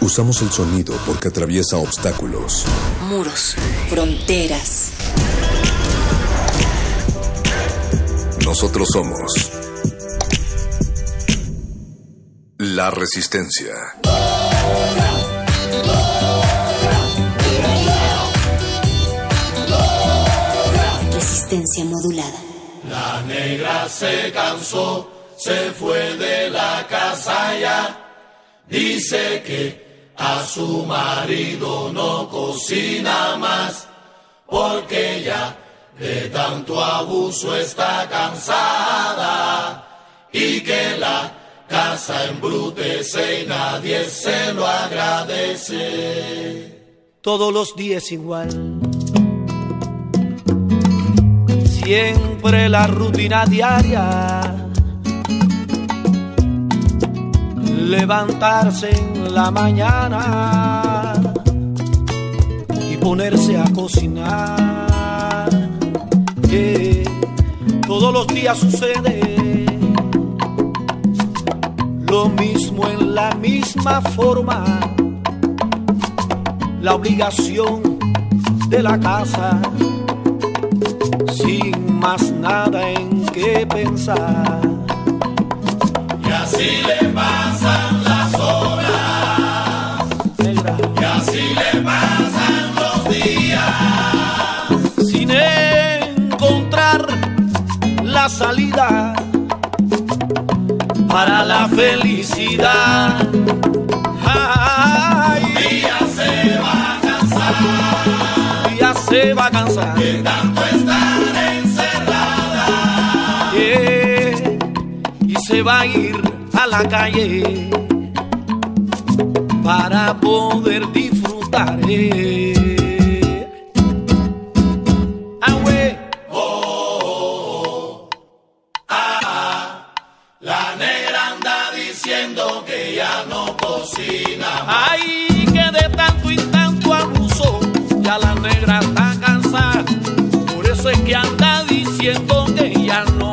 Usamos el sonido porque atraviesa obstáculos. Muros. Fronteras. Nosotros somos la resistencia. Resistencia modulada. La negra se cansó, se fue de la casa ya. Dice que a su marido no cocina más, porque ya de tanto abuso está cansada y que la casa embrutece y nadie se lo agradece. Todos los días igual. Siempre la rutina diaria. Levantarse en la mañana y ponerse a cocinar. Que todos los días sucede lo mismo en la misma forma. La obligación de la casa sin más nada en qué pensar. Así le pasan las horas, y así le pasan los días. sin encontrar la salida para la felicidad. Ay, Ella se va a cansar ya se va a cansar. de tanto estar encerrada. Yeah, y se va a ir a la calle para poder disfrutar. eh. Ay, que de tanto y tanto abuso, ya la negra está cansada. Por eso es que anda diciendo que ya no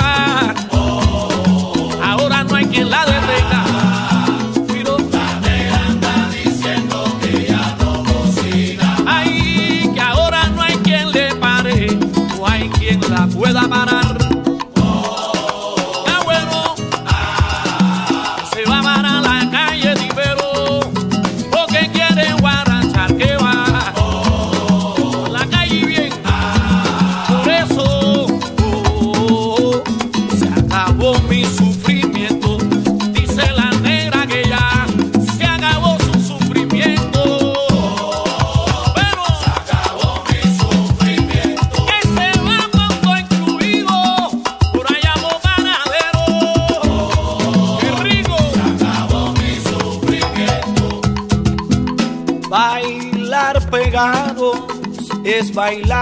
bailar.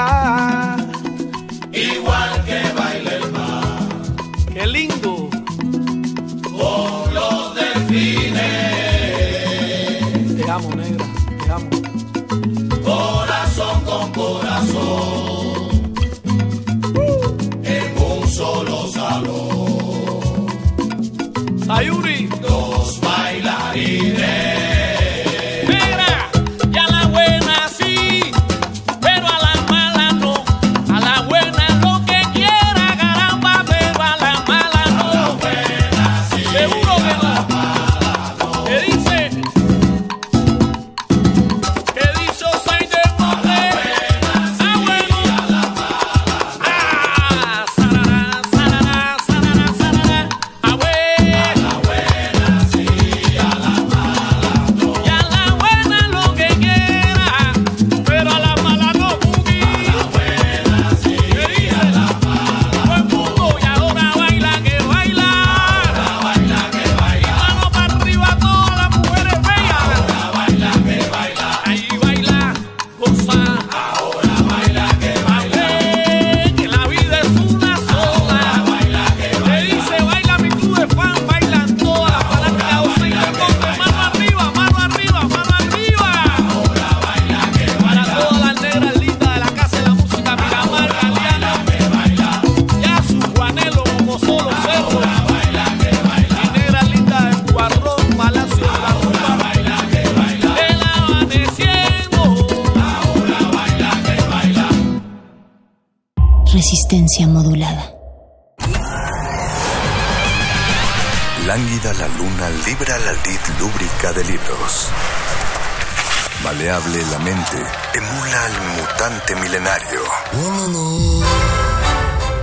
Maleable la mente, emula al mutante milenario.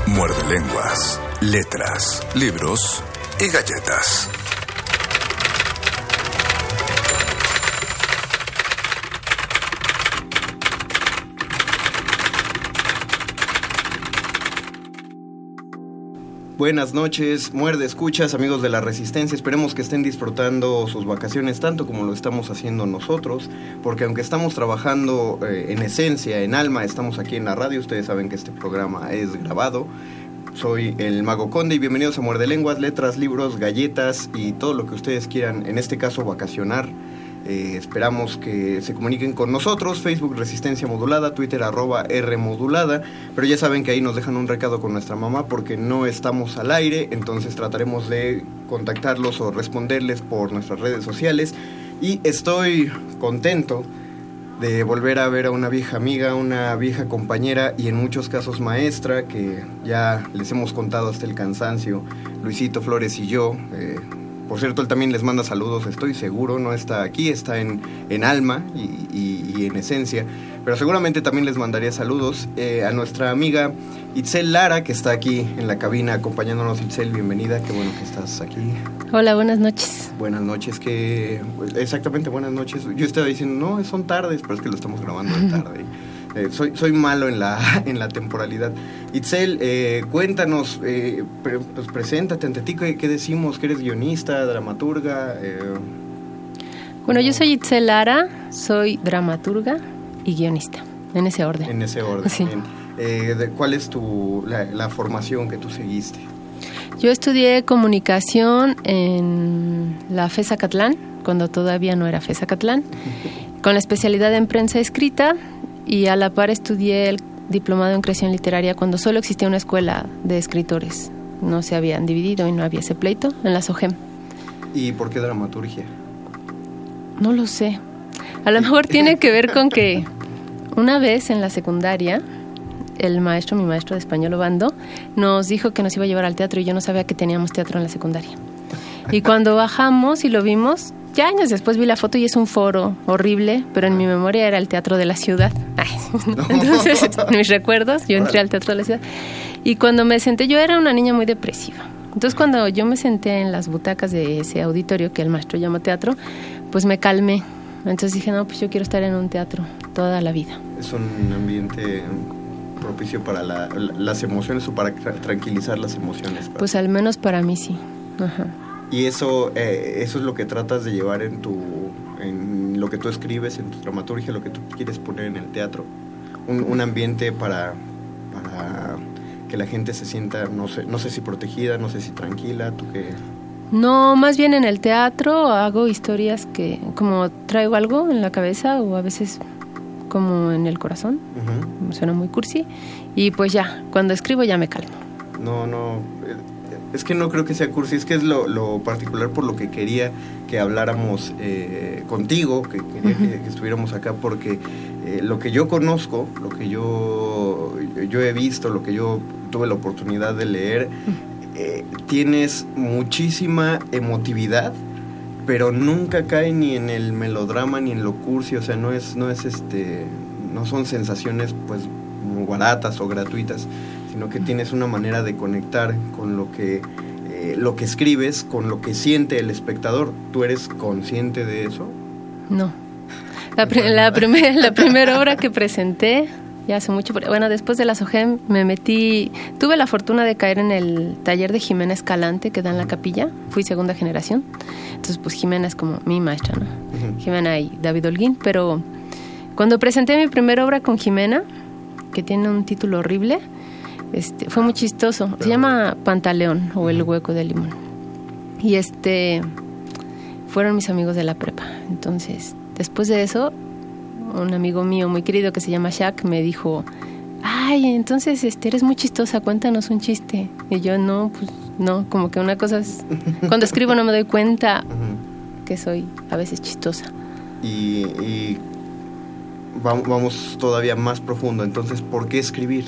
Muerde lenguas, letras, libros y galletas. Buenas noches, muerde escuchas, amigos de la Resistencia. Esperemos que estén disfrutando sus vacaciones tanto como lo estamos haciendo nosotros, porque aunque estamos trabajando eh, en esencia, en alma, estamos aquí en la radio. Ustedes saben que este programa es grabado. Soy el Mago Conde y bienvenidos a Muerde Lenguas, letras, libros, galletas y todo lo que ustedes quieran, en este caso vacacionar. Eh, esperamos que se comuniquen con nosotros, Facebook Resistencia Modulada, Twitter arroba R Modulada, pero ya saben que ahí nos dejan un recado con nuestra mamá porque no estamos al aire, entonces trataremos de contactarlos o responderles por nuestras redes sociales. Y estoy contento de volver a ver a una vieja amiga, una vieja compañera y en muchos casos maestra que ya les hemos contado hasta el cansancio, Luisito Flores y yo. eh, por cierto, él también les manda saludos, estoy seguro, no está aquí, está en, en alma y, y- y en esencia, pero seguramente también les mandaría saludos eh, a nuestra amiga Itzel Lara, que está aquí en la cabina acompañándonos. Itzel, bienvenida, qué bueno que estás aquí. Hola, buenas noches. Buenas noches, que exactamente buenas noches. Yo estaba diciendo, no, son tardes, pero es que lo estamos grabando de tarde. Eh, soy, soy malo en la, en la temporalidad. Itzel, eh, cuéntanos, eh, pre- pues preséntate ante ti, ¿qué, qué decimos? ¿Que eres guionista, dramaturga? Bueno, yo soy Itzel Lara, soy dramaturga y guionista, en ese orden. en ese orden. Sí. bien. ¿Cuál es tu, la, la formación que tú seguiste? Yo estudié comunicación en la FESA Catlán, cuando todavía no era FESA Catlán, con la especialidad en prensa escrita y a la par estudié el diplomado en creación literaria cuando solo existía una escuela de escritores. No se habían dividido y no había ese pleito en la SOGEM. ¿Y por qué dramaturgia? No lo sé. A lo mejor tiene que ver con que una vez en la secundaria, el maestro, mi maestro de español Obando, nos dijo que nos iba a llevar al teatro y yo no sabía que teníamos teatro en la secundaria. Y cuando bajamos y lo vimos, ya años después vi la foto y es un foro horrible, pero en mi memoria era el teatro de la ciudad. Ay, Entonces, en mis recuerdos, yo entré al teatro de la ciudad. Y cuando me senté, yo era una niña muy depresiva. Entonces, cuando yo me senté en las butacas de ese auditorio que el maestro llama teatro, pues me calmé. Entonces dije, no, pues yo quiero estar en un teatro toda la vida. ¿Es un ambiente propicio para la- la- las emociones o para tra- tranquilizar las emociones? Pues al menos para mí sí. Ajá. Y eso, eh, eso es lo que tratas de llevar en tu, en lo que tú escribes, en tu dramaturgia, lo que tú quieres poner en el teatro. Un, un ambiente para, para que la gente se sienta, no sé, no sé si protegida, no sé si tranquila, tú que... No, más bien en el teatro hago historias que como traigo algo en la cabeza o a veces como en el corazón. Ujú. Suena muy cursi. Y pues ya, cuando escribo ya me calmo. No, no, eh, es que no creo que sea cursi, es que es lo, lo particular por lo que quería que habláramos eh, contigo, que quería que, que estuviéramos acá, porque eh, lo que yo conozco, lo que yo, yo he visto, lo que yo tuve la oportunidad de leer, eh, tienes muchísima emotividad, pero nunca cae ni en el melodrama ni en lo cursi, o sea, no es, no es este, no son sensaciones pues muy baratas o gratuitas, sino que tienes una manera de conectar con lo que eh, lo que escribes, con lo que siente el espectador. ¿Tú eres consciente de eso? No. La, pri- la, primer- la primera obra que presenté, ya hace mucho, bueno, después de la SOGEM me metí, tuve la fortuna de caer en el taller de Jimena Escalante que da en la capilla, fui segunda generación, entonces pues Jimena es como mi maestra, ¿no? Ujú. Jimena y David Holguín, pero cuando presenté mi primera obra con Jimena, que tiene un título horrible, este, fue muy chistoso, se llama Pantaleón o El Hueco de Limón. Y este fueron mis amigos de la prepa. Entonces, después de eso, un amigo mío muy querido que se llama Shaq me dijo, ay, entonces este, eres muy chistosa, cuéntanos un chiste. Y yo, no, pues no, como que una cosa es... Cuando escribo no me doy cuenta que soy a veces chistosa. Y, y va- vamos todavía más profundo. Entonces, ¿por qué escribir?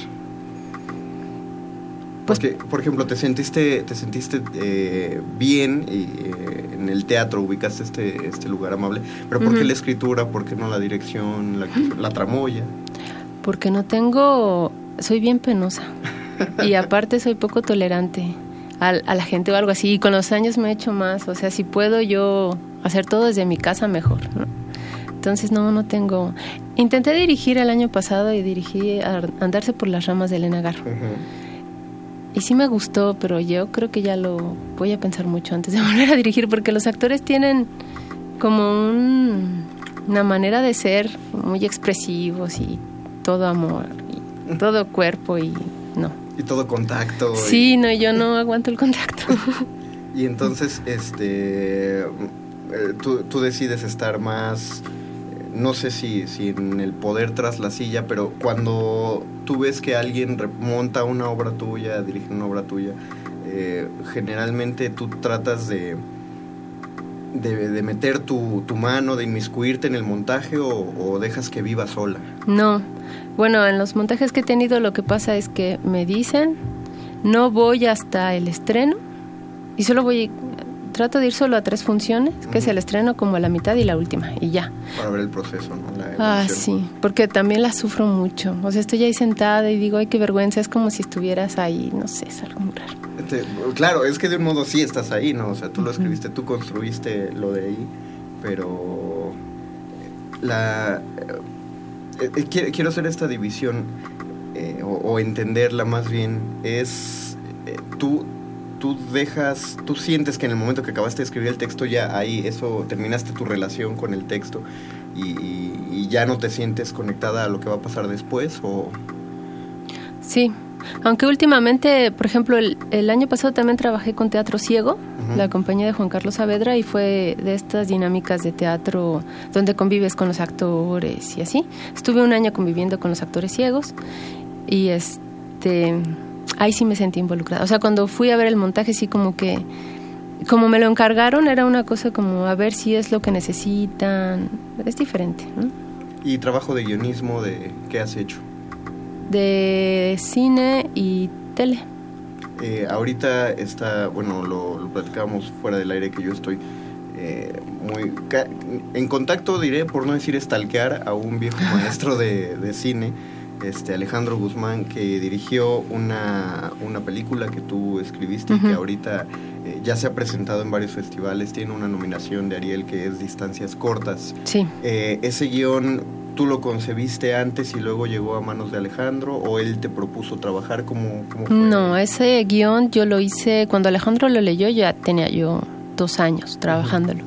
Pues- Porque, por ejemplo, te sentiste, te sentiste eh, bien y, eh, en el teatro, ubicaste este, este lugar amable, pero ¿por qué Ujú. la escritura? ¿Por qué no la dirección, la, la tramoya? Porque no tengo, soy bien penosa y aparte soy poco tolerante al- a, la gente o algo así. Y con los años me he hecho más, o sea, si puedo yo hacer todo desde mi casa mejor. ¿no? Entonces no, no tengo. Intenté dirigir el año pasado y dirigí a Andarse por las ramas de Elena Garro. Y sí me gustó, pero yo creo que ya lo voy a pensar mucho antes de volver a dirigir, porque los actores tienen como un- una manera de ser muy expresivos y todo amor y todo cuerpo y no. Y todo contacto. y- Sí, no, yo no aguanto el contacto. Y entonces, este, eh, tú, tú decides estar más, eh, no sé si, si en el poder tras la silla, pero cuando tú ves que alguien re- monta una obra tuya, dirige una obra tuya, eh, generalmente tú tratas de, de, de meter tu, tu mano, de inmiscuirte en el montaje o, o dejas que viva sola. No. Bueno, en los montajes que he tenido lo que pasa es que me dicen, no voy hasta el estreno y solo voy, trato de ir solo a tres funciones, que es el estreno como a la mitad y la última, y ya. Para ver el proceso, ¿no? Ah, evolución. sí, porque también la sufro mucho. O sea, estoy ahí sentada y digo, ay, qué vergüenza, es como si estuvieras ahí, no sé, es algo muy raro. Este, claro, es que de un modo sí estás ahí, ¿no? O sea, tú lo escribiste, tú construiste lo de ahí, pero la eh, eh, quiero, quiero hacer esta división eh, o, o entenderla más bien es tú tú dejas tú sientes que en el momento que acabaste de escribir el texto ya ahí eso terminaste tu relación con el texto y, ya no te sientes conectada a lo que va a pasar después o Sí, aunque últimamente, por ejemplo, el, el año pasado también trabajé con Teatro Ciego, la compañía de Juan Carlos Saavedra, y fue de estas dinámicas de teatro donde convives con los actores y así. Estuve un año conviviendo con los actores ciegos y este ahí sí me sentí involucrada. O sea, cuando fui a ver el montaje sí como que como me lo encargaron era una cosa como a ver si es lo que necesitan. Es diferente, ¿no? y trabajo de guionismo de qué has hecho De cine y tele. Eh, ahorita está, bueno, lo, lo platicábamos fuera del aire que yo estoy eh, muy en contacto, diré, por no decir estalquear, a un viejo maestro de, de cine, este Alejandro Guzmán, que dirigió una, una película que tú escribiste y que ahorita eh, ya se ha presentado en varios festivales, tiene una nominación de Ariel que es Distancias Cortas. Sí. Eh, ese guion, ¿tú lo concebiste antes y luego llegó a manos de Alejandro o él te propuso trabajar como... No, ese guion yo lo hice cuando Alejandro lo leyó, ya tenía yo dos años trabajándolo.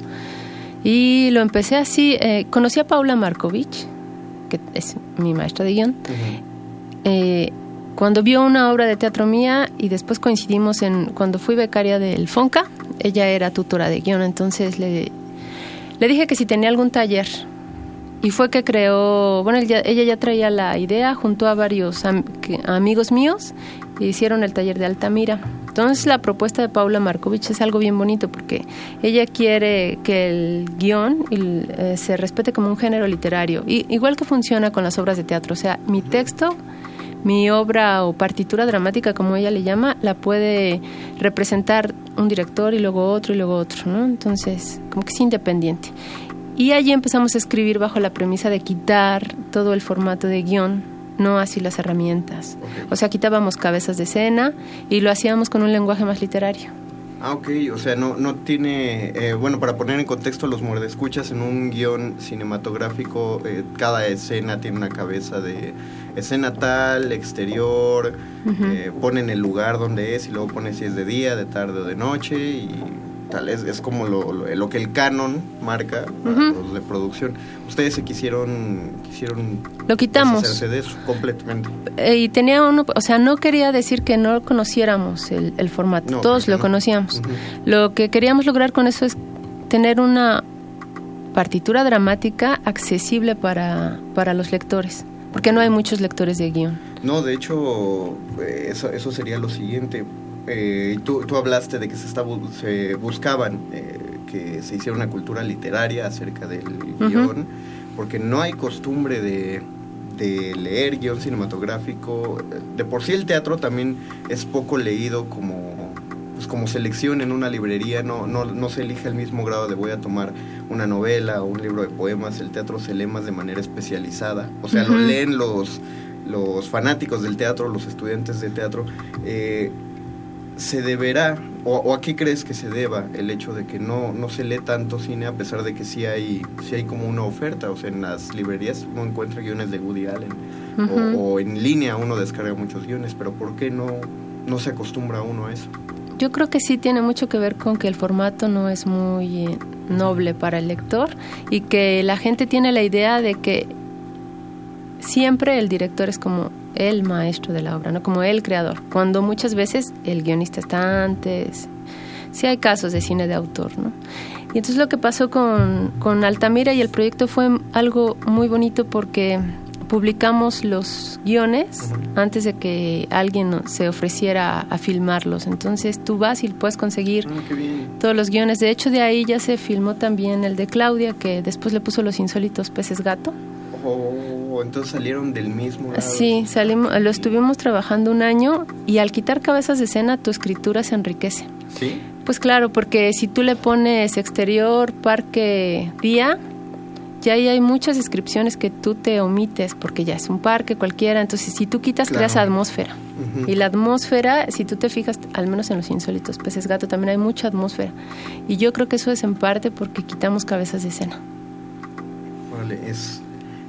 Y lo empecé así, eh, conocí a Paula Markovich, que es mi maestra de guion, eh, cuando vio una obra de teatro mía y después coincidimos en cuando fui becaria del FONCA, ella era tutora de guion, entonces le, le dije que si tenía algún taller. Y fue que creó, bueno, ella ya traía la idea, juntó a varios am- que- amigos míos e hicieron el taller de Altamira. Entonces la propuesta de Paula Markovich es algo bien bonito porque ella quiere que el guion eh, se respete como un género literario, y, igual que funciona con las obras de teatro. O sea, mi texto, mi obra o partitura dramática, como ella le llama, la puede representar un director y luego otro y luego otro, ¿no? Entonces, como que es independiente. Y allí empezamos a escribir bajo la premisa de quitar todo el formato de guion, no así las herramientas. O sea, quitábamos cabezas de escena y lo hacíamos con un lenguaje más literario. Ah, ok, o sea, no, no tiene, eh, bueno, para poner en contexto los muerdescuchas, en un guion cinematográfico, eh, cada escena tiene una cabeza de escena tal, exterior, eh, ponen el lugar donde es y luego pone si es de día, de tarde o de noche y tal, es, es como lo, lo, lo que el canon marca para los de producción. Ustedes se quisieron, quisieron Lo quitamos. de eso completamente. Eh, y tenía uno, o sea, no quería decir que no conociéramos el, el formato, No, todos lo conocíamos. Lo que queríamos lograr con eso es tener una partitura dramática accesible para, para los lectores, porque no hay muchos lectores de guion. No, de hecho, eh, eso, eso sería lo siguiente. Eh, tú, tú hablaste de que se, está, se buscaban eh, que se hiciera una cultura literaria acerca del guion, porque no hay costumbre de, de leer guion cinematográfico. De por sí el teatro también es poco leído como, pues como selección en una librería, no, no, no se elige el mismo grado de voy a tomar una novela o un libro de poemas, el teatro se lee más de manera especializada, o sea, lo leen los, los fanáticos del teatro, los estudiantes de teatro. Eh, se deberá, o, o a qué crees que se deba el hecho de que no, no se lee tanto cine a pesar de que sí hay, sí hay como una oferta? O sea, en las librerías uno encuentra guiones de Woody Allen o, en línea uno descarga muchos guiones, pero ¿por qué no, no se acostumbra uno a eso? Yo creo que sí tiene mucho que ver con que el formato no es muy eh, noble para el lector y que la gente tiene la idea de que siempre el director es como el maestro de la obra, no como el creador, cuando muchas veces el guionista está antes. Sí hay casos de cine de autor, ¿no? Y entonces lo que pasó con, con Altamira y el proyecto fue algo muy bonito porque publicamos los guiones antes de que alguien se ofreciera a, filmarlos. Entonces tú vas y puedes conseguir Ah, todos los guiones. De hecho, de ahí ya se filmó también el de Claudia, que después le puso los insólitos peces gato. Oh, entonces salieron del mismo lado. Sí, salimos, lo estuvimos trabajando un año y al quitar cabezas de escena tu escritura se enriquece. ¿Sí? Pues claro, porque si tú le pones exterior, parque, día, ya ahí hay muchas descripciones que tú te omites porque ya es un parque cualquiera. Entonces, si tú quitas, Claro. creas atmósfera. Ujú. Y la atmósfera, si tú te fijas, al menos en los insólitos peces gato, también hay mucha atmósfera. Y yo creo que eso es en parte porque quitamos cabezas de escena. Es, es-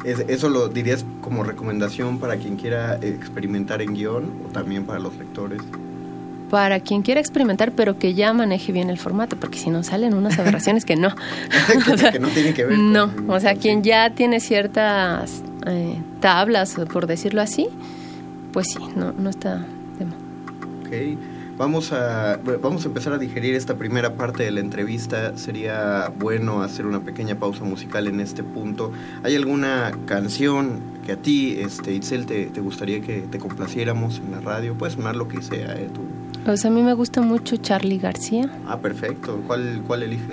eso lo dirías como recomendación para quien quiera experimentar en guion o también para los lectores. Para quien quiera experimentar, pero que ya maneje bien el formato, porque si no salen unas aberraciones que no. que, que no tiene que ver con- No, o sea, quien ya tiene ciertas eh, tablas, por decirlo así, pues sí, no, no está de más. Ok. Vamos a, vamos a empezar a digerir esta primera parte de la entrevista. Sería bueno hacer una pequeña pausa musical en este punto. ¿Hay alguna canción que a ti, este, Itzel, te, te gustaría que te complaciéramos en la radio? Puede sonar lo que sea, ¿eh? Tú. Sea, a mí me gusta mucho Charlie García, Ah, perfecto. ¿Cuál, cuál eliges?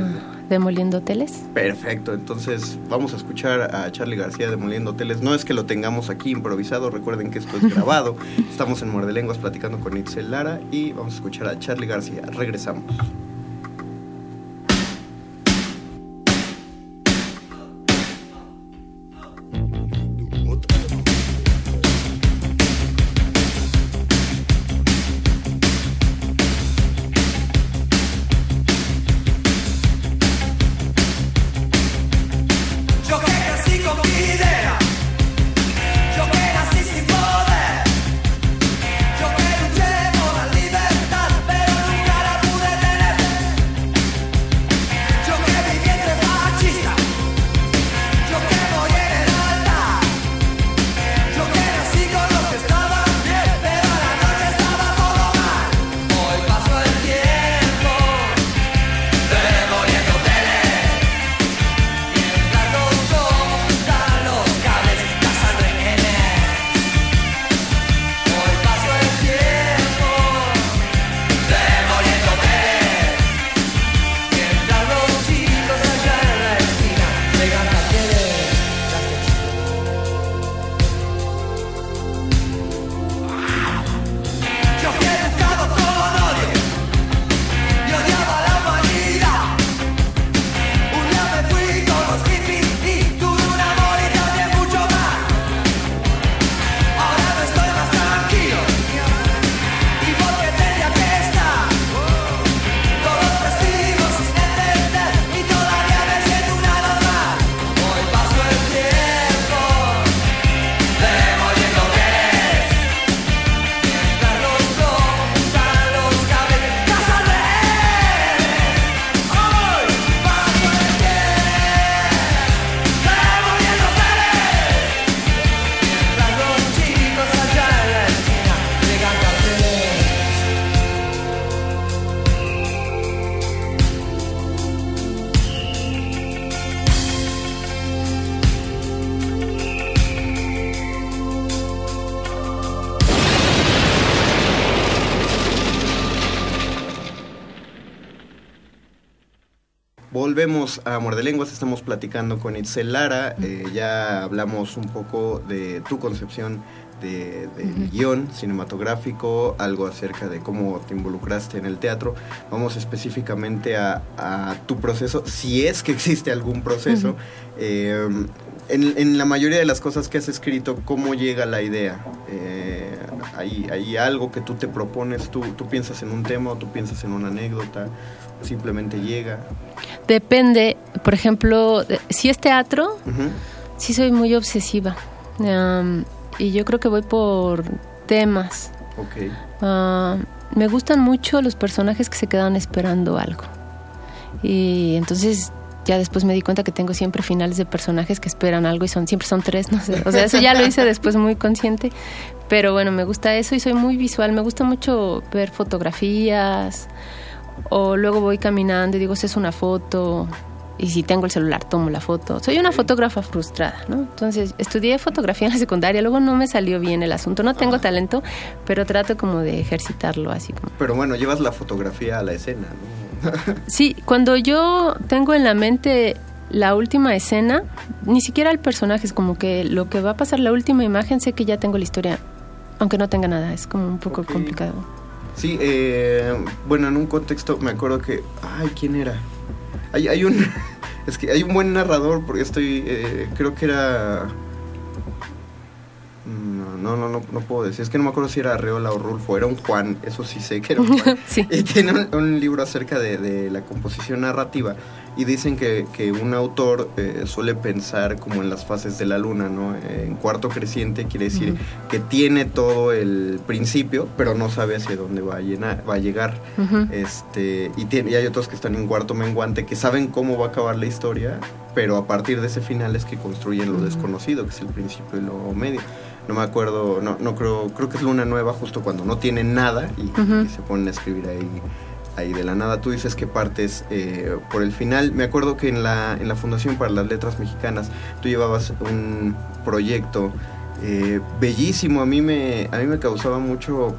Demoliendo Hoteles. Perfecto, entonces vamos a escuchar a Charlie García de Moliendo Hoteles. No es que lo tengamos aquí improvisado, recuerden que esto es grabado. Estamos en Muerde Lenguas platicando con Itzel Lara y vamos a escuchar a Charlie García. Regresamos. A Muerde Lenguas, estamos platicando con Itzel Lara, eh, ya hablamos un poco de tu concepción de, del guion cinematográfico, algo acerca de cómo te involucraste en el teatro. Vamos específicamente a, a tu proceso, si es que existe algún proceso. Eh, en, en la mayoría de las cosas que has escrito, ¿cómo llega la idea? Eh, ¿hay, hay algo que tú te propones? ¿Tú, ¿Tú piensas en un tema o tú piensas en una anécdota? ¿O simplemente llega? Depende, por ejemplo, si es teatro, Ujú. sí soy muy obsesiva. Am, y yo creo que voy por temas. Ok. Ah, me gustan mucho los personajes que se quedan esperando algo. Y entonces ya después me di cuenta que tengo siempre finales de personajes que esperan algo y son siempre son tres, no sé. O sea, eso ya lo hice después muy consciente. Pero bueno, me gusta eso y soy muy visual. Me gusta mucho ver fotografías o luego voy caminando y digo, es una foto. Y si tengo el celular, tomo la foto. Soy una fotógrafa frustrada, ¿no? Entonces, estudié fotografía en la secundaria, luego no me salió bien el asunto. No tengo talento, pero trato como de ejercitarlo así como. Pero bueno, llevas la fotografía a la escena, ¿no? Sí, cuando yo tengo en la mente la última escena, ni siquiera el personaje, es como que lo que va a pasar, la última imagen, sé que ya tengo la historia, aunque no tenga nada, es como un poco complicado. Sí, eh, bueno, en un contexto me acuerdo que, ay, ¿quién era? Hay, hay un, es que hay un buen narrador porque estoy, eh, creo que era, no, no, no, no, puedo decir, es que no me acuerdo si era Arreola o Rulfo, era un Juan, eso sí sé que era un Juan. Sí. Y tiene un, un libro acerca de, de la composición narrativa y dicen que, que un autor eh, suele pensar como en las fases de la luna, ¿no? Eh, en cuarto creciente quiere decir que tiene todo el principio, pero no sabe hacia dónde va a, llenar, va a llegar. Este, y, tiene, y hay otros que están en cuarto menguante que saben cómo va a acabar la historia, pero a partir de ese final es que construyen lo desconocido, que es el principio y lo medio. No me acuerdo, no, no creo, creo que es Luna Nueva justo cuando no tienen nada y, se ponen a escribir ahí, ahí de la nada. Tú dices que partes eh, por el final. Me acuerdo que en la, en la Fundación para las Letras Mexicanas tú llevabas un proyecto eh, bellísimo. A mí me, a mí me causaba mucho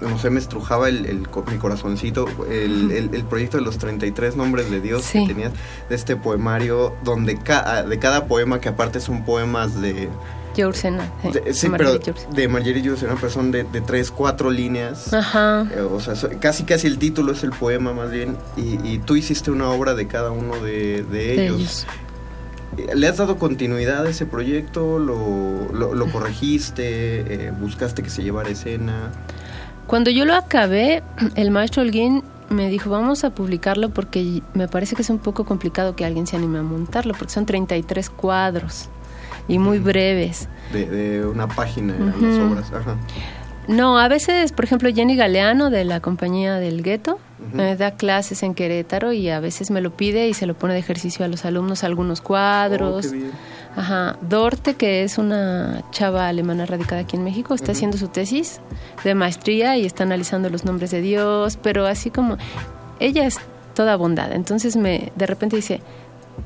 no sé, me estrujaba el, mi corazoncito, el, el- el proyecto de los 33 nombres de Dios Sí. que tenías, de este poemario, donde ca- de cada poema, que aparte son poemas de... Yourcenar, sí, de- sí, pero de Marguerite Yourcenar, pero son de, de tres, cuatro líneas. Ajá. Eh, O sea, so- casi casi el título es el poema más bien, y, y tú hiciste una obra de cada uno de, ellos. ellos. Eh, ¿Le has dado continuidad a ese proyecto? ¿Lo, lo, lo corregiste? Eh, ¿Buscaste que se llevara escena? Cuando yo lo acabé, el maestro Holguín me dijo, vamos a publicarlo porque me parece que es un poco complicado que alguien se anime a montarlo, porque son 33 cuadros y muy breves. De, de una página en las Ujú. obras. Ajá. No, a veces, por ejemplo, Jenny Galeano de la compañía del gueto me da clases en Querétaro y a veces me lo pide y se lo pone de ejercicio a los alumnos algunos cuadros. Oh, qué bien. Ajá, Dorte, que es una chava alemana radicada aquí en México, está haciendo su tesis de maestría y está analizando los nombres de Dios, pero así como ella es toda bondad, entonces me de repente dice,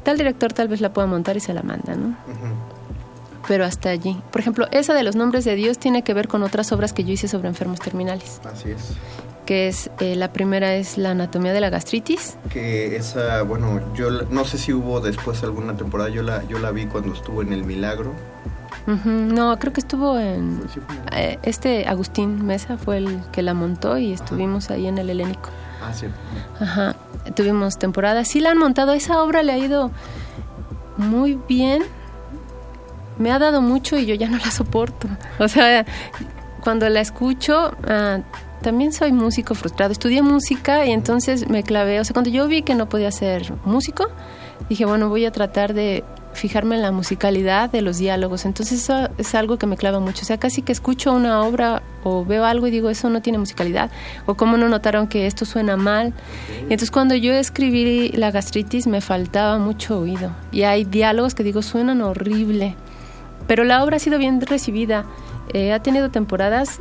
tal director tal vez la pueda montar y se la manda, ¿no? Ujú. Pero hasta allí. Por ejemplo, esa de los nombres de Dios tiene que ver con otras obras que yo hice sobre enfermos terminales, Así es. que es, eh, la primera es la anatomía de la gastritis, Que esa, bueno, yo no sé si hubo después alguna temporada, yo la, yo la vi cuando estuvo en El Milagro. Ujú, no, creo que estuvo en... Eh, Este Agustín Mesa fue el que la montó y estuvimos ahí en el Helénico. Ah, sí. Ajá, tuvimos temporada. Sí la han montado, esa obra le ha ido muy bien. Me ha dado mucho y yo ya no la soporto. O sea, cuando la escucho, ah, también soy músico frustrado. Estudié música y entonces me clavé. O sea, cuando yo vi que no podía ser músico, dije, bueno, voy a tratar de fijarme en la musicalidad de los diálogos. Entonces eso es algo que me clava mucho. O sea, casi que escucho una obra o veo algo y digo, eso no tiene musicalidad. O cómo no notaron que esto suena mal. Y entonces cuando yo escribí la gastritis me faltaba mucho oído. Y hay diálogos que digo, suenan horrible. Pero la obra ha sido bien recibida. Eh, ha tenido temporadas.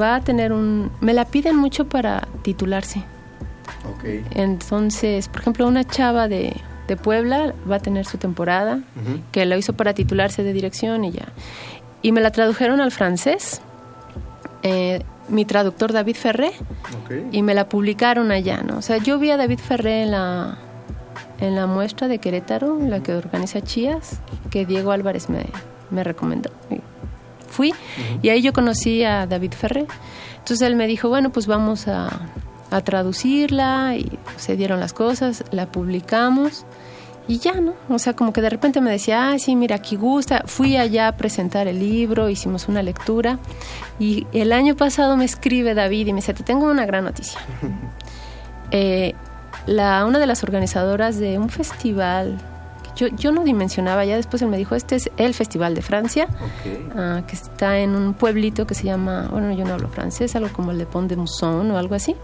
Va a tener un... Me la piden mucho para titularse. Ok. Entonces, por ejemplo, una chava de, de Puebla va a tener su temporada, que la hizo para titularse de dirección y ya. Y me la tradujeron al francés, eh, mi traductor David Ferré, Ok. y me la publicaron allá, ¿no? O sea, yo vi a David Ferré en la en la muestra de Querétaro, la que organiza Chías, que Diego Álvarez me, me recomendó. Y Fui y ahí yo conocí a David Ferré. Entonces él me dijo, bueno, pues vamos a, a traducirla y se dieron las cosas, la publicamos y ya, ¿no? O sea, como que de repente me decía, ah, sí, mira, aquí gusta. Fui allá a presentar el libro, hicimos una lectura y el año pasado me escribe David y me dice, te tengo una gran noticia. Eh, la, una de las organizadoras de un festival, yo, yo no dimensionaba, ya después él me dijo, este es el Festival de Francia, ah, que está en un pueblito que se llama, bueno, yo no hablo francés, algo como Le Pont de Mousson o algo así.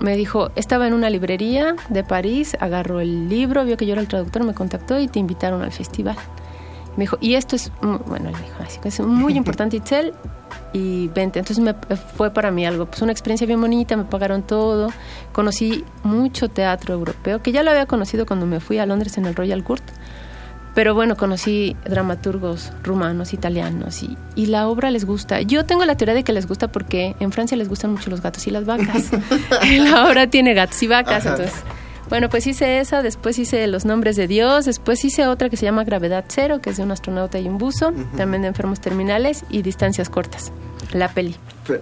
Me dijo, estaba en una librería de París, agarró el libro, vio que yo era el traductor, me contactó y te invitaron al festival. Me dijo, y esto es, mu- bueno, él me dijo, así que es muy importante, Itzel, y vente. Entonces me, fue para mí algo, pues una experiencia bien bonita, me pagaron todo, conocí mucho teatro europeo, que ya lo había conocido cuando me fui a Londres en el Royal Court, pero bueno, conocí dramaturgos rumanos, italianos, y, y la obra les gusta. Yo tengo la teoría de que les gusta porque en Francia les gustan mucho los gatos y las vacas. La obra tiene gatos y vacas, Ajá. entonces... Bueno, pues hice esa, después hice Los Nombres de Dios, después hice otra que se llama Gravedad Cero, que es de un astronauta y un buzo, también de enfermos terminales y distancias cortas, la peli.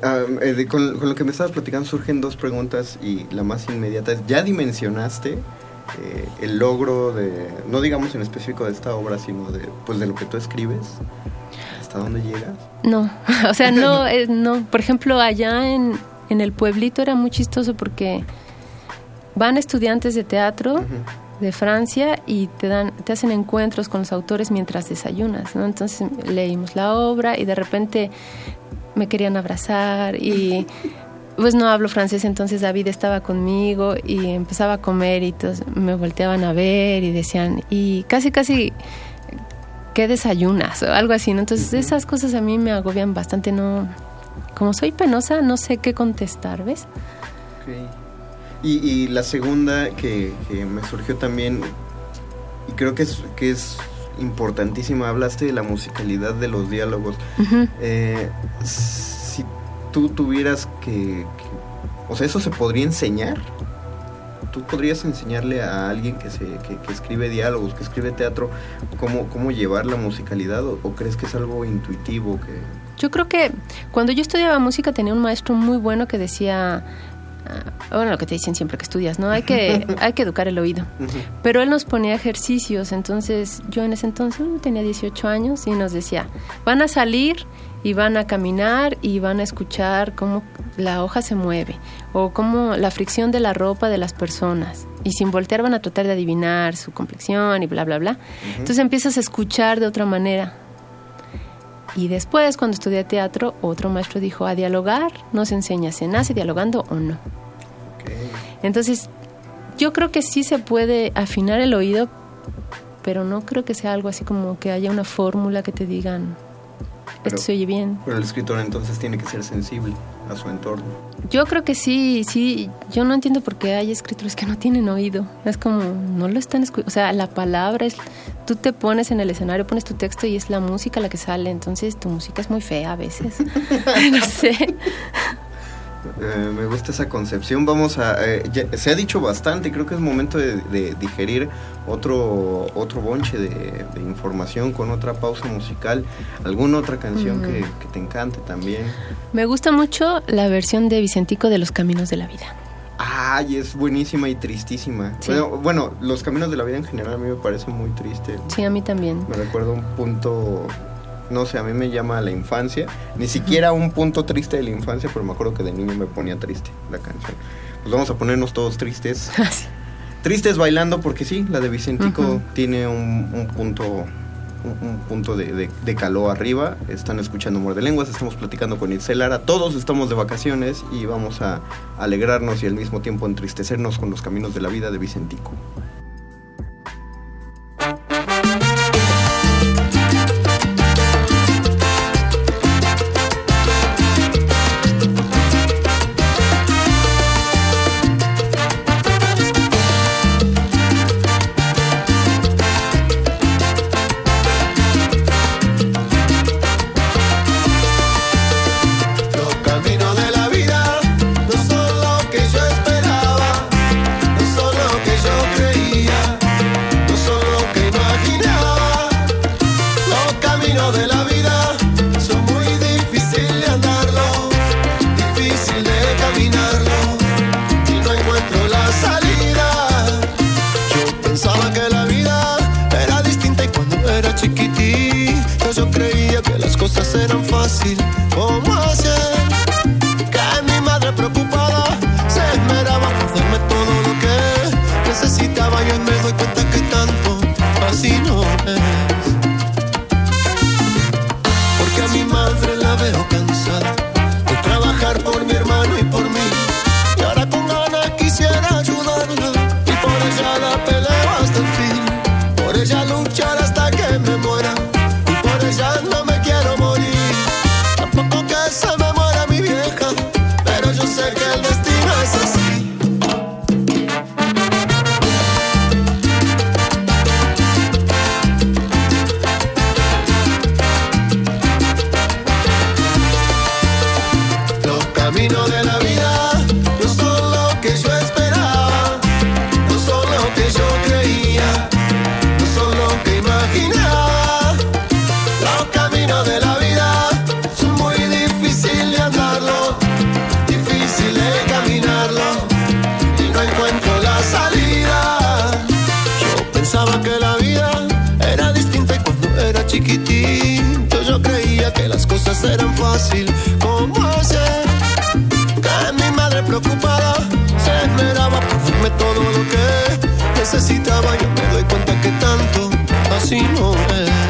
Ah, eh, de- con, con lo que me estabas platicando surgen dos preguntas y la más inmediata es, ¿ya dimensionaste eh, el logro de, no digamos en específico de esta obra, sino de, pues, de lo que tú escribes? ¿Hasta dónde llegas? No, o sea, no, es, no. Por ejemplo, allá en, en el pueblito era muy chistoso porque van estudiantes de teatro de Francia y te dan, te hacen encuentros con los autores mientras desayunas, ¿no? Entonces leímos la obra y de repente me querían abrazar y pues no hablo francés, entonces David estaba conmigo y empezaba a comer y todos me volteaban a ver y decían, y casi casi ¿qué desayunas? O algo así, ¿no? Entonces esas cosas a mí me agobian bastante, no... Como soy penosa, no sé qué contestar, ¿ves? Y, y la segunda que, que me surgió también, y creo que es, que es importantísima, hablaste de la musicalidad de los diálogos. Ujú. Eh, si tú tuvieras que, que- O sea, ¿eso se podría enseñar? ¿Tú podrías enseñarle a alguien que, se, que, que escribe diálogos, que escribe teatro, cómo, cómo llevar la musicalidad? ¿O, o crees que es algo intuitivo? que Yo creo que cuando yo estudiaba música tenía un maestro muy bueno que decía, bueno, lo que te dicen siempre que estudias, ¿no? Hay que, hay que educar el oído. Pero él nos ponía ejercicios, entonces yo en ese entonces uh, tenía 18 años y nos decía, van a salir y van a caminar y van a escuchar cómo la hoja se mueve o cómo la fricción de la ropa de las personas. Y sin voltear van a tratar de adivinar su complexión y bla, bla, bla. Entonces empiezas a escuchar de otra manera. Y después, cuando estudié teatro, otro maestro dijo, a dialogar no se enseña, se nace dialogando o no. Entonces, yo creo que sí se puede afinar el oído, pero no creo que sea algo así como que haya una fórmula que te digan, Pero- esto se oye bien. Pero el escritor entonces tiene que ser sensible a su entorno. Yo creo que sí, sí. Yo no entiendo por qué hay escritores que no tienen oído. Es como, no lo están escuchando. O sea, la palabra es. Tú te pones en el escenario, pones tu texto y es la música la que sale. Entonces tu música es muy fea a veces. no sé. Eh, me gusta esa concepción. Vamos a. eh, ya- se ha dicho bastante. Creo que es momento de, de digerir otro otro bonche de, de información con otra pausa musical. ¿Alguna otra canción Ujú. que, que te encante también? Me gusta mucho la versión de Vicentico de Los Caminos de la Vida. Ay, es buenísima y tristísima. Sí. Bueno, bueno, los caminos de la vida en general a mí me parece muy triste. Sí, a mí también. Me recuerda un punto, no sé, a mí me llama la infancia. Ni siquiera un punto triste de la infancia, pero me acuerdo que de niño me ponía triste la canción. Pues vamos a ponernos todos tristes. Tristes bailando porque sí, la de Vicentico tiene un, un punto un, un punto de, de, de calor arriba. Están escuchando Muerde Lenguas, estamos platicando con Itzel Lara. Todos estamos de vacaciones y vamos a alegrarnos y al mismo tiempo entristecernos con los caminos de la vida de Vicentico. Cosas eran fácil. ¿Cómo hacer que mi madre preocupada se esmeraba por darme todo lo que necesitaba? Yo me doy cuenta que tanto así no es.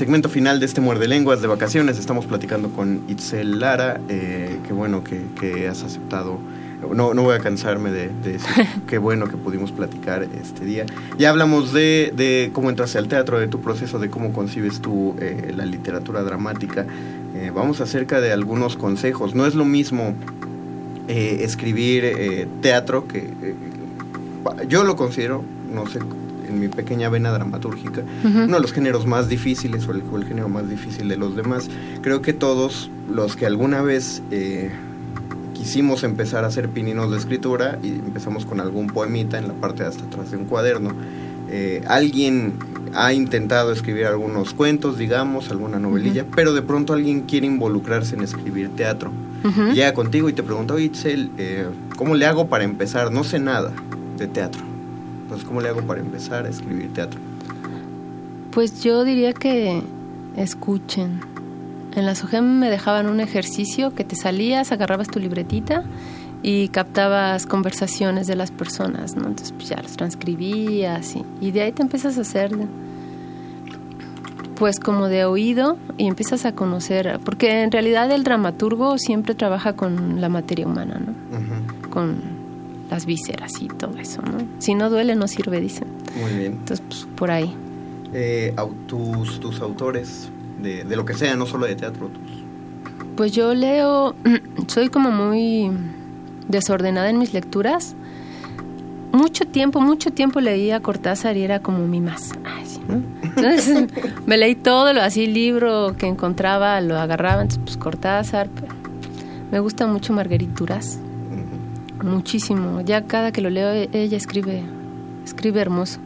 Segmento final de este Muerde Lenguas de vacaciones. Estamos platicando con Itzel Lara. Eh, qué bueno que, que has aceptado. No, no voy a cansarme de, de decir qué bueno que pudimos platicar este día. Ya hablamos de, de cómo entraste al teatro, de tu proceso, de cómo concibes tú eh, la literatura dramática. Eh, vamos acerca de algunos consejos. No es lo mismo escribir teatro que yo lo considero, no sé, mi pequeña vena dramatúrgica, uno de los géneros más difíciles o el, o el género más difícil de los demás. Creo que todos los que alguna vez eh, quisimos empezar a hacer pininos de escritura y empezamos con algún poemita en la parte de hasta atrás de un cuaderno, eh, alguien ha intentado escribir algunos cuentos, digamos, alguna novelilla, pero de pronto alguien quiere involucrarse en escribir teatro. Llega contigo y te pregunta, oye, Itzel, eh, ¿cómo le hago para empezar? No sé nada de teatro. Entonces, ¿cómo le hago para empezar a escribir teatro? Pues yo diría que escuchen. En la SOGEM me dejaban un ejercicio que te salías, agarrabas tu libretita y captabas conversaciones de las personas, ¿no? Entonces pues ya las transcribías y, y de ahí te empiezas a hacer pues como de oído y empiezas a conocer, porque en realidad el dramaturgo siempre trabaja con la materia humana, ¿no? Con las vísceras y todo eso, ¿no? Si no duele no sirve, dicen. Muy bien. Entonces pues por ahí. Eh, tus, tus autores, de, de lo que sea, no solo de teatro, tus... Pues yo leo, soy como muy desordenada en mis lecturas. Mucho tiempo, mucho tiempo leía Cortázar y era como mi más. Ay, sí, ¿no? Entonces me leí todo, lo así, libro que encontraba, lo agarraba, entonces pues Cortázar. pero Me gusta mucho Marguerite Duras. Muchísimo. Ya cada que lo leo, e- ella escribe escribe hermoso.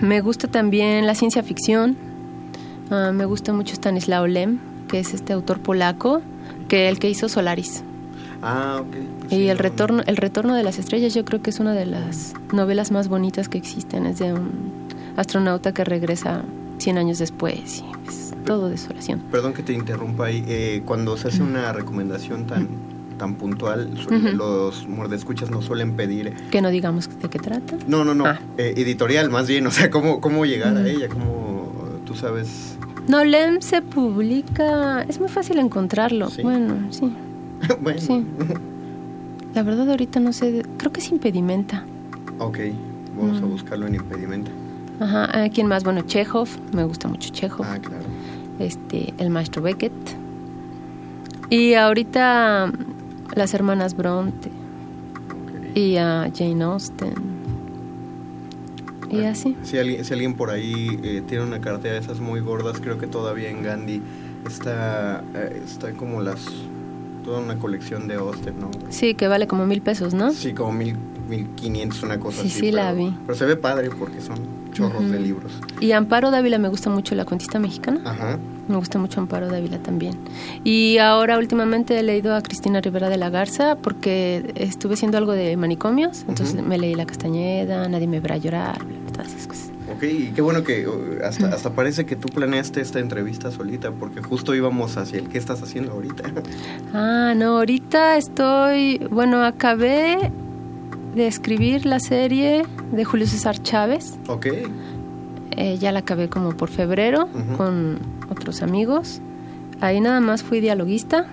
Me gusta también la ciencia ficción. Ah, me gusta mucho Stanislaw Lem, que es este autor polaco, que el que hizo Solaris. Ah, ok. Y el retorno, el retorno de las estrellas, yo creo que es una de las novelas más bonitas que existen. Es de un astronauta que regresa 100 años después y es todo desolación. Perdón que te interrumpa ahí. eh, cuando se hace una recomendación tan tan puntual, los muerdescuchas nos suelen pedir... Que no digamos de qué trata. No, no, no. Ah. eh, editorial, más bien. O sea, cómo, cómo llegar a ella, cómo... Tú sabes... No, Lem se publica, es muy fácil encontrarlo. Sí. Bueno, sí. bueno. Sí. La verdad ahorita no sé, creo que es impedimenta. ok, vamos a buscarlo en impedimenta. Ajá, ¿a ¿quién más? Bueno, Chekhov, me gusta mucho Chekhov. Ah, claro. Este, el maestro Beckett. Y ahorita las hermanas Bronte y a Jane Austen. Y así. Si alguien, si alguien por ahí eh, tiene una cartera de esas muy gordas, creo que todavía en Gandhi está, eh, está como las toda una colección de Austen, ¿no? Sí, que vale como mil pesos, ¿no? Sí, como mil, mil quinientos, una cosa Sí, así. sí, la pero- vi. Pero se ve padre porque son chorros de libros. Y Amparo Dávila me gusta mucho, la cuentista mexicana. Ajá. Me gusta mucho Amparo Dávila también. Y ahora últimamente he leído a Cristina Rivera de la Garza porque estuve haciendo algo de manicomios. Entonces me leí La Castañeda, Nadie me verá llorar, bla, bla, todas esas cosas. Ok, y qué bueno que uh, hasta, hasta parece que tú planeaste esta entrevista solita, porque justo íbamos hacia el qué estás haciendo ahorita. Ah, no, ahorita estoy, bueno, acabé de escribir la serie de Julio César Chávez. ok, Eh, ya la acabé como por febrero con otros amigos. Ahí nada más fui dialoguista.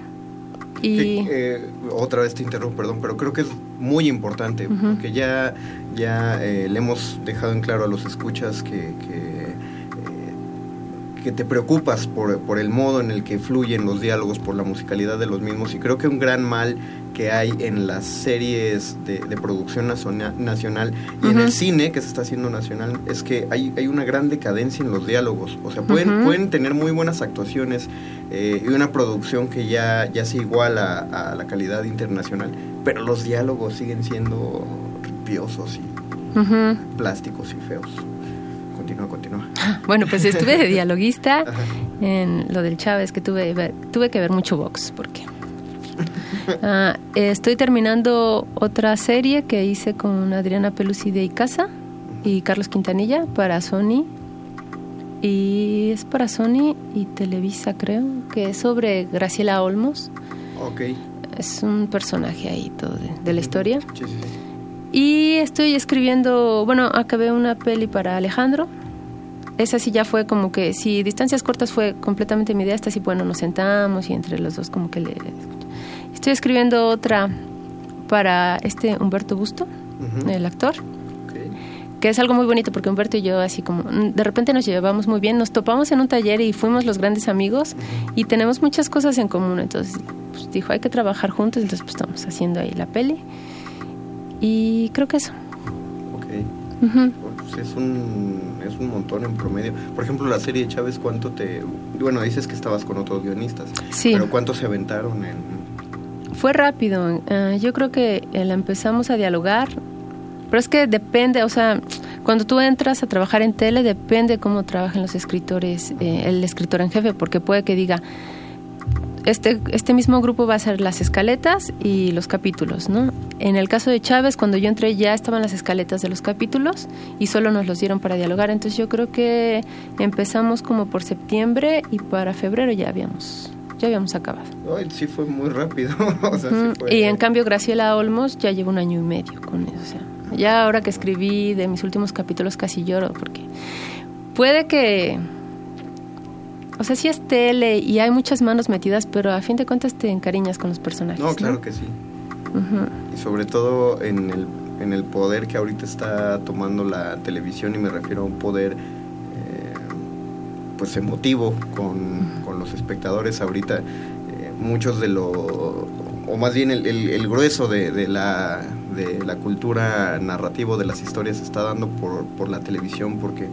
Y eh, otra vez te interrumpo, perdón, pero creo que es muy importante, porque ya, ya eh, le hemos dejado en claro a los escuchas que, que, que te preocupas por, por el modo en el que fluyen los diálogos, por la musicalidad de los mismos, y creo que un gran mal que hay en las series de, de producción naciona- nacional y en el cine que se está haciendo nacional es que hay, hay una gran decadencia en los diálogos. O sea, pueden, pueden tener muy buenas actuaciones eh, y una producción que ya, ya se iguala a la calidad internacional, pero los diálogos siguen siendo ripiosos y plásticos y feos. Bueno, pues estuve de dialoguista en lo del Chávez, que tuve, tuve que ver mucho Vox, porque Ah, estoy terminando otra serie que hice con Adriana Pelusi de Icaza y Carlos Quintanilla para Sony. Y es para Sony y Televisa, creo, que es sobre Graciela Olmos. Ok. Es un personaje ahí todo de, de la historia. Sí, sí, sí. Y estoy escribiendo, bueno, acabé una peli para Alejandro. Esa sí ya fue como que, si distancias cortas fue completamente mi idea, esta sí, bueno, nos sentamos y entre los dos como que le... Estoy escribiendo otra para este Humberto Busto, Ujú. el actor, Ok. que es algo muy bonito porque Humberto y yo así como, de repente nos llevamos muy bien, nos topamos en un taller y fuimos los grandes amigos y tenemos muchas cosas en común, entonces pues, dijo, hay que trabajar juntos, entonces pues estamos haciendo ahí la peli. Y creo que eso. Ok. Ujú. Pues es un, es un montón en promedio. Por ejemplo, la serie de Chávez, ¿cuánto te...? Bueno, dices que estabas con otros guionistas. Sí. Pero ¿cuánto se aventaron en...? Fue rápido. eh, yo creo que eh, la empezamos a dialogar. Pero es que depende, o sea, cuando tú entras a trabajar en tele, depende cómo trabajan los escritores, eh, el escritor en jefe, porque puede que diga, este, este mismo grupo va a hacer las escaletas y los capítulos, ¿no? En el caso de Chávez, cuando yo entré ya estaban las escaletas de los capítulos y solo nos los dieron para dialogar. Entonces yo creo que empezamos como por septiembre y para febrero ya habíamos, ya habíamos acabado. Ay, sí fue muy rápido. o sea, sí Ujú. fue- Y en cambio Graciela Olmos ya lleva un año y medio con eso. O sea, ya ahora que escribí de mis últimos capítulos casi lloro porque puede que... O sea, sí es tele y hay muchas manos metidas, pero a fin de cuentas te encariñas con los personajes. No, claro que sí. Y sobre todo en el, en el poder que ahorita está tomando la televisión, y me refiero a un poder eh, pues emotivo con, con los espectadores ahorita. eh, muchos de lo, o más bien el, el- el grueso de, de la, de la cultura narrativa de las historias está dando por, por la televisión porque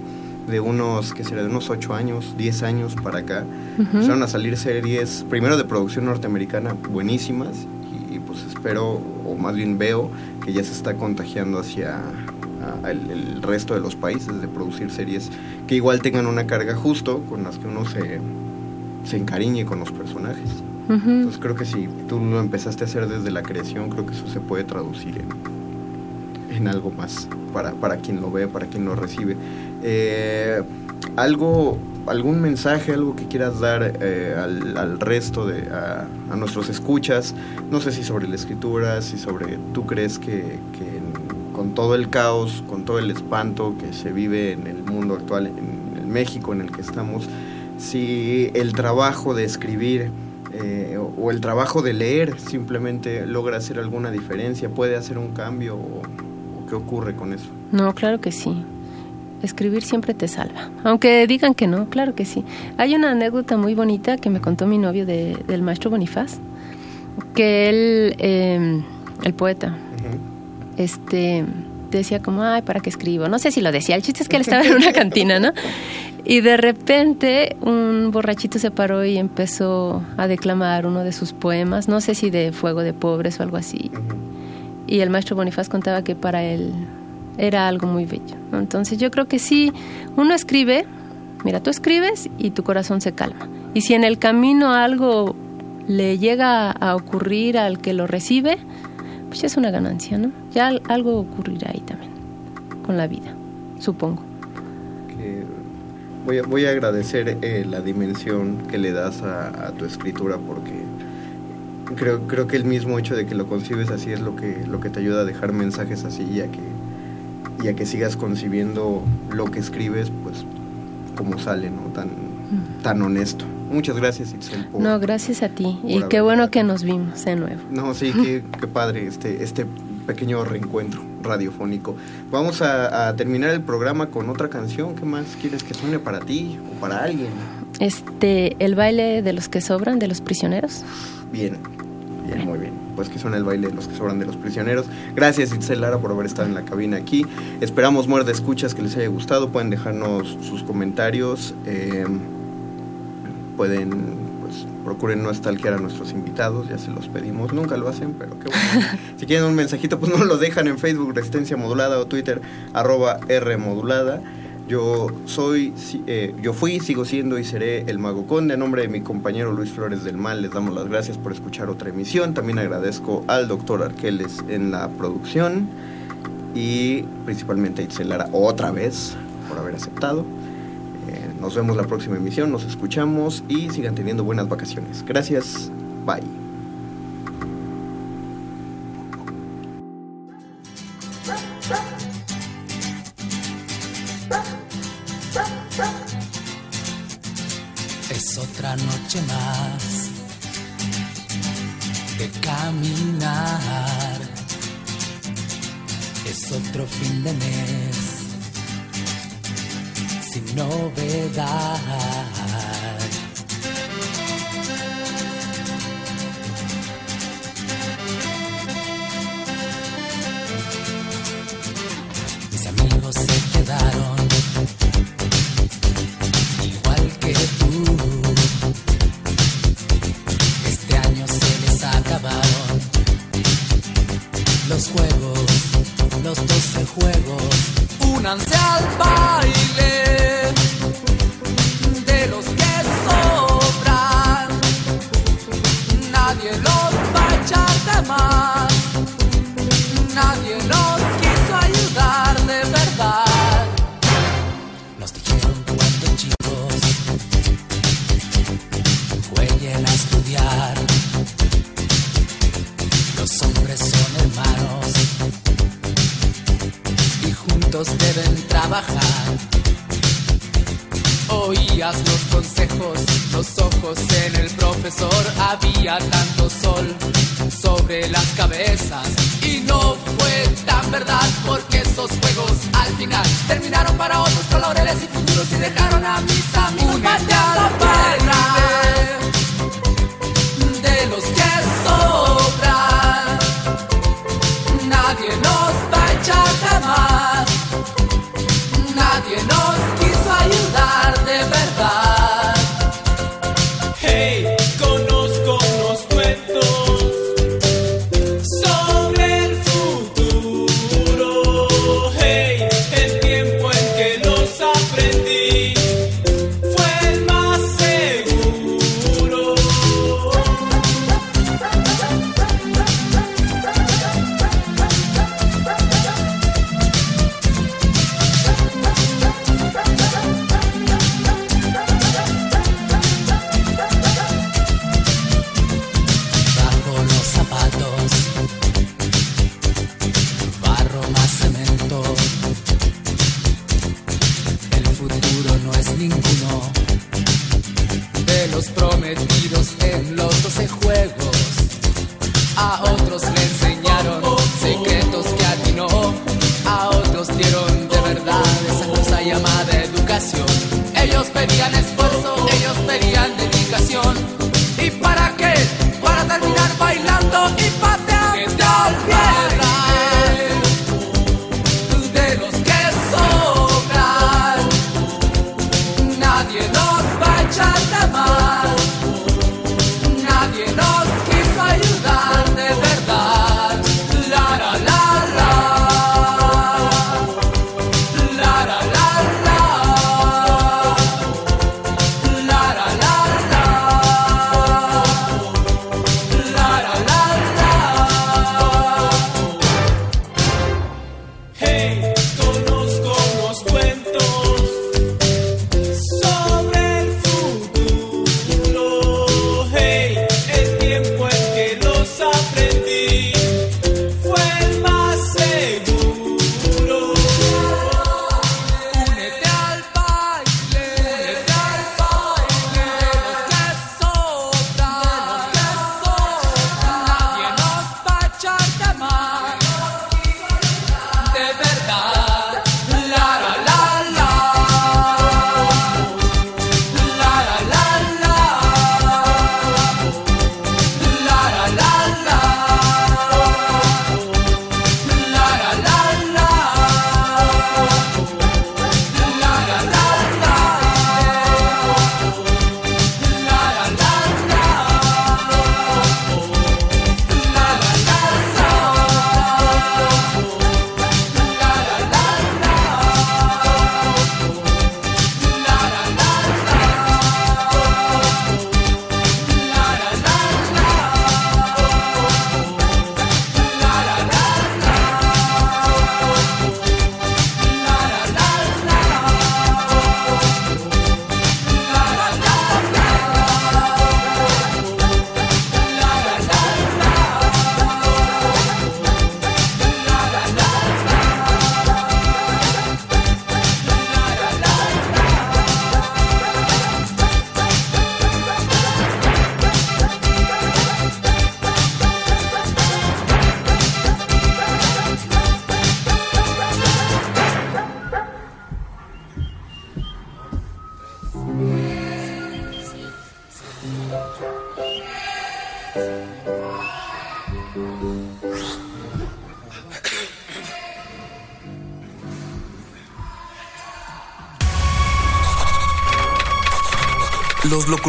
de unos, ¿qué será? De unos 8 años, 10 años para acá, Ujú. empezaron a salir series, primero de producción norteamericana, buenísimas, y, y, pues espero, o más bien veo, que ya se está contagiando hacia, a- al el resto de los países de producir series que igual tengan una carga justo con las que uno se, se encariñe con los personajes. Ujú. Entonces creo que si tú lo empezaste a hacer desde la creación, creo que eso se puede traducir en, en algo más para, para quien lo ve, para quien lo recibe. Eh, algo, algún mensaje, algo que quieras dar eh, al, resto de a, nuestros escuchas, no sé si sobre la escritura, si sobre tú crees que, con todo el caos, con todo el espanto que se vive en el mundo actual, en el México en el que estamos, si el trabajo de escribir eh, o, el trabajo de leer simplemente logra hacer alguna diferencia, puede hacer un cambio o qué ocurre con eso. No, claro que sí. Escribir siempre te salva. Aunque digan que no, claro que sí. Hay una anécdota muy bonita que me contó mi novio de- del maestro Bonifaz, que él, eh, el poeta, este decía como, ay, ¿para qué escribo? No sé si lo decía, el chiste es que él estaba en una cantina, ¿no? Y de repente un borrachito se paró y empezó a declamar uno de sus poemas, no sé si de Fuego de Pobres o algo así. Y el maestro Bonifaz contaba que para él era algo muy bello. Entonces yo creo que sí, uno escribe, mira, tú escribes y tu corazón se calma. Y si en el camino algo le llega a ocurrir al que lo recibe, pues es una ganancia, ¿no? Ya al- algo ocurrirá ahí también, con la vida, supongo. voy a, voy a agradecer eh, la dimensión que le das a tu escritura porque creo, creo que el mismo hecho de que lo concibes así es lo que, lo que te ayuda a dejar mensajes así y a que, y a que sigas concibiendo lo que escribes pues como sale, ¿no? Tan, tan honesto. Muchas gracias, Itzel, por... No, gracias a ti. Y qué haber- bueno que nos vimos de nuevo. No, sí, qué, qué padre este, este pequeño reencuentro radiofónico. Vamos a, a terminar el programa con otra canción. ¿Qué más quieres que suene para ti o para alguien? Este, el baile de los que sobran, de los prisioneros. Bien, bien, muy bien. Pues que suena el baile de los que sobran de los prisioneros. Gracias, Itzel Lara, por haber estado en la cabina aquí. Esperamos, muerde escuchas, que les haya gustado. Pueden dejarnos sus comentarios. eh, pueden, pues, procuren no stalkear a nuestros invitados, ya se los pedimos. Nunca lo hacen, pero qué bueno. si quieren un mensajito, pues no lo dejan en Facebook, Resistencia Modulada o Twitter, arroba R Modulada. Yo soy, eh, yo fui, sigo siendo y seré el Mago Conde. A nombre de mi compañero Luis Flores del Mal, les damos las gracias por escuchar otra emisión. También agradezco al doctor Arqueles en la producción y principalmente a Itzel Lara otra vez por haber aceptado. Eh, nos vemos la próxima emisión, nos escuchamos y sigan teniendo buenas vacaciones. Gracias, bye. Es otra noche más de caminar. Es otro fin de mes sin novedad. Mis amigos se quedaron Únanse al baile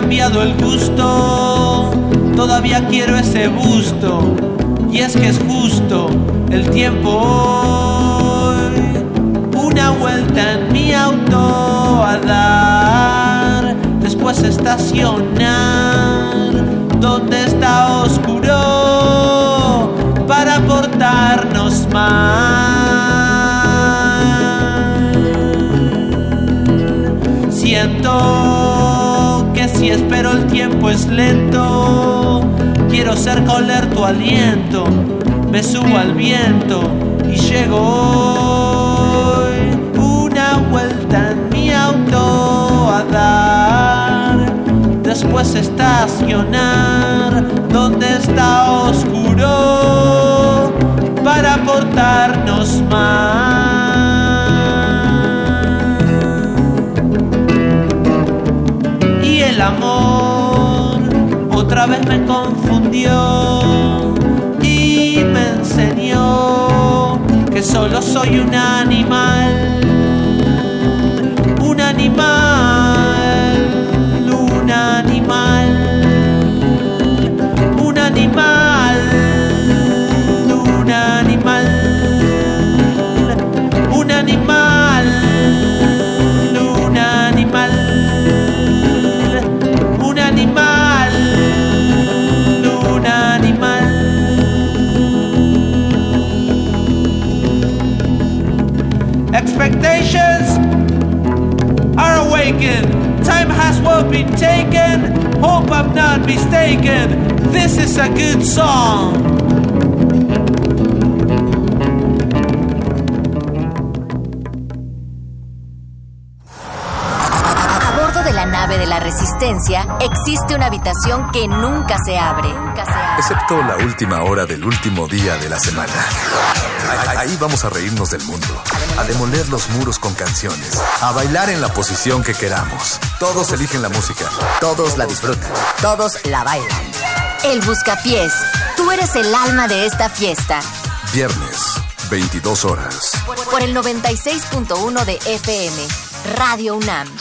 Cambiado el gusto. Todavía quiero ese busto, y es que es justo el tiempo hoy. Una vuelta en mi auto a dar, después estacionar. Donde está oscuro para portarnos mal? Siento que si espero el tiempo es lento. Quiero ser coler tu aliento. Me subo al viento y llego hoy. Una vuelta en mi auto a dar. Después estacionar donde está oscuro para portarnos mal. Vez me confundió y me enseñó que solo soy un animal. Un animal, road be taken. Hope I'm not mistaken. This is a good song. A bordo de la nave de la Resistencia existe una habitación que nunca se abre. Nunca se abre. Excepto la última hora del último día de la semana. Ahí- Ahí vamos a reírnos del mundo, a demoler los muros con canciones, a bailar en la posición que queramos. Todos eligen la música, todos la disfrutan. Todos la bailan. El Buscapiés. Tú eres el alma de esta fiesta. Viernes, 22 horas. Por el 96.1 de FM. Radio UNAM.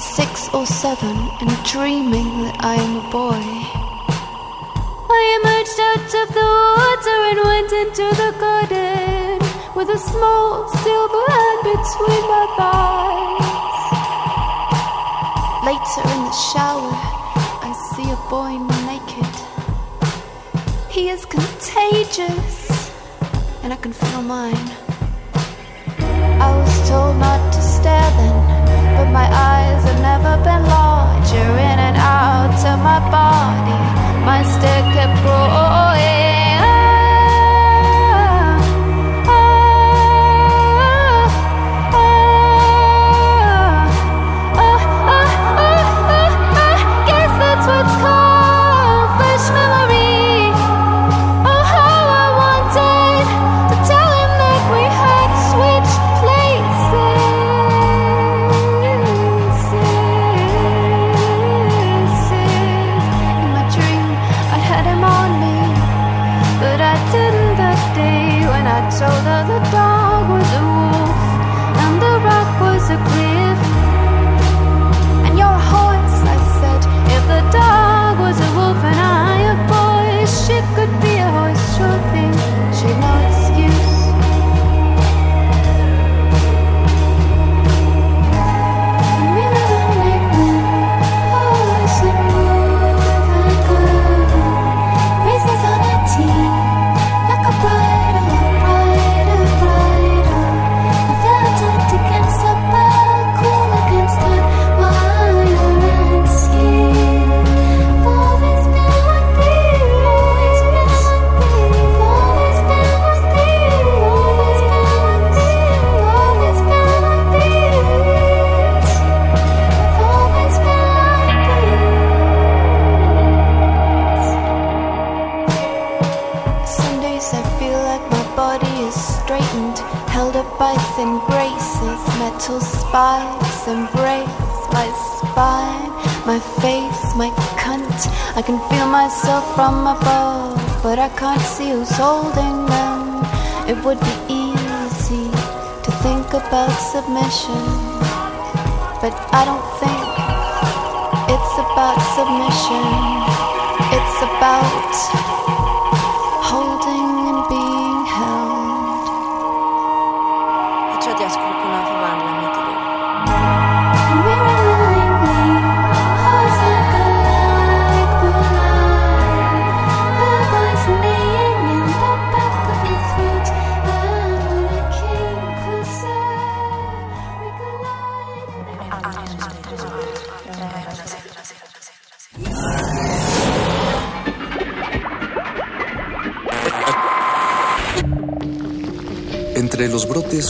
Six or seven and dreaming that I am a boy. I emerged out of the water and went into the garden with a small silver hand between my thighs. Later in the shower, I see a boy naked. He is contagious, and I can feel mine. I was told not my eyes have never been larger. In and out of my body, my stare kept growing. Can't see who's holding them. It would be easy to think about submission, but I don't think it's about submission.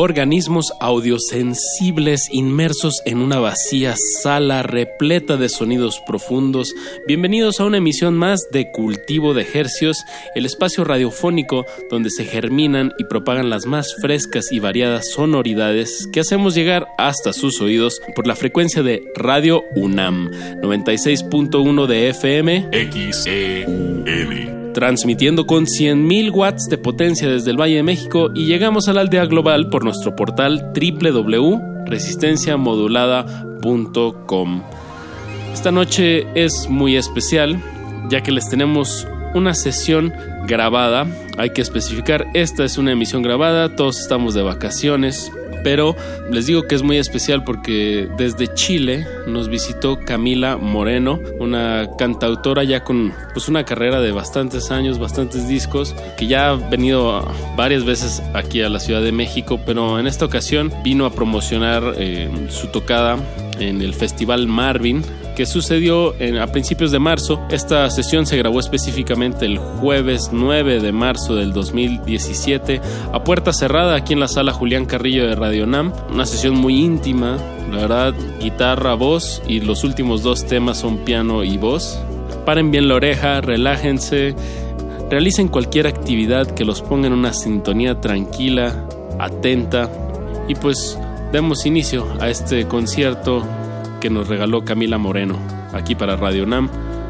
Organismos audiosensibles inmersos en una vacía sala repleta de sonidos profundos. Bienvenidos a una emisión más de Cultivo de Hercios, el espacio radiofónico donde se germinan y propagan las más frescas y variadas sonoridades que hacemos llegar hasta sus oídos por la frecuencia de Radio UNAM 96.1 de FM transmitiendo con 100.000 watts de potencia desde el Valle de México y llegamos a la aldea global por nuestro portal www.resistenciamodulada.com. Esta noche es muy especial ya que les tenemos una sesión grabada. Hay que especificar, esta es una emisión grabada, todos estamos de vacaciones, pero les digo que es muy especial porque desde Chile nos visitó Camila Moreno, una cantautora ya con pues una carrera de bastantes años, bastantes discos, que ya ha venido varias veces aquí a la Ciudad de México, pero en esta ocasión vino a promocionar eh, su tocada en el Festival Marvin que sucedió en- a principios de marzo. Esta sesión se grabó específicamente el jueves 9 de marzo del 2017 a puerta cerrada aquí en la sala Julián Carrillo de Radio Nam. Una sesión muy íntima, la verdad, guitarra, voz y los últimos dos temas son piano y voz. Paren bien la oreja, relájense, realicen cualquier actividad que los ponga en una sintonía tranquila, atenta y pues demos inicio a este concierto que nos regaló Camila Moreno aquí para Radio Nam.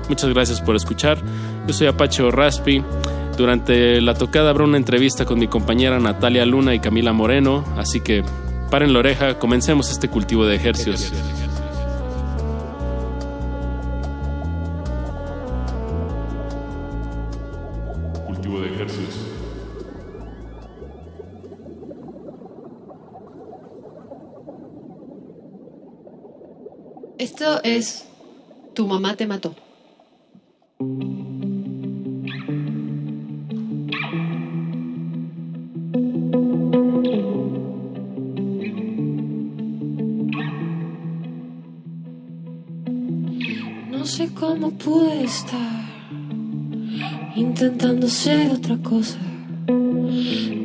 Muchas gracias por escuchar. Yo soy Apache Raspi. Durante la tocada habrá una entrevista con mi compañera Natalia Luna y Camila Moreno, así que paren la oreja, comencemos este cultivo de ejercicios. Es Tu mamá te mató. No sé cómo pude estar intentando ser otra cosa.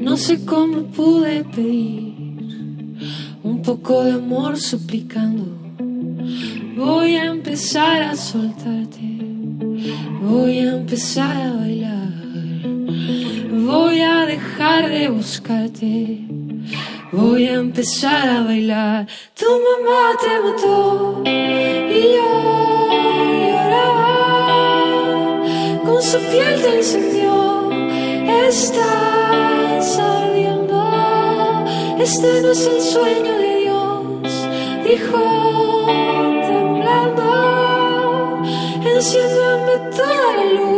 No sé cómo pude pedir un poco de amor suplicando. Voy a empezar a soltarte. Voy a empezar a bailar. Voy a dejar de buscarte. Voy a empezar a bailar. Tu mamá te mató y yo lloraba. Con su piel te incendió. Estás ardiendo. Este no es el sueño de Dios. Dijo Enciéndame toda la luz.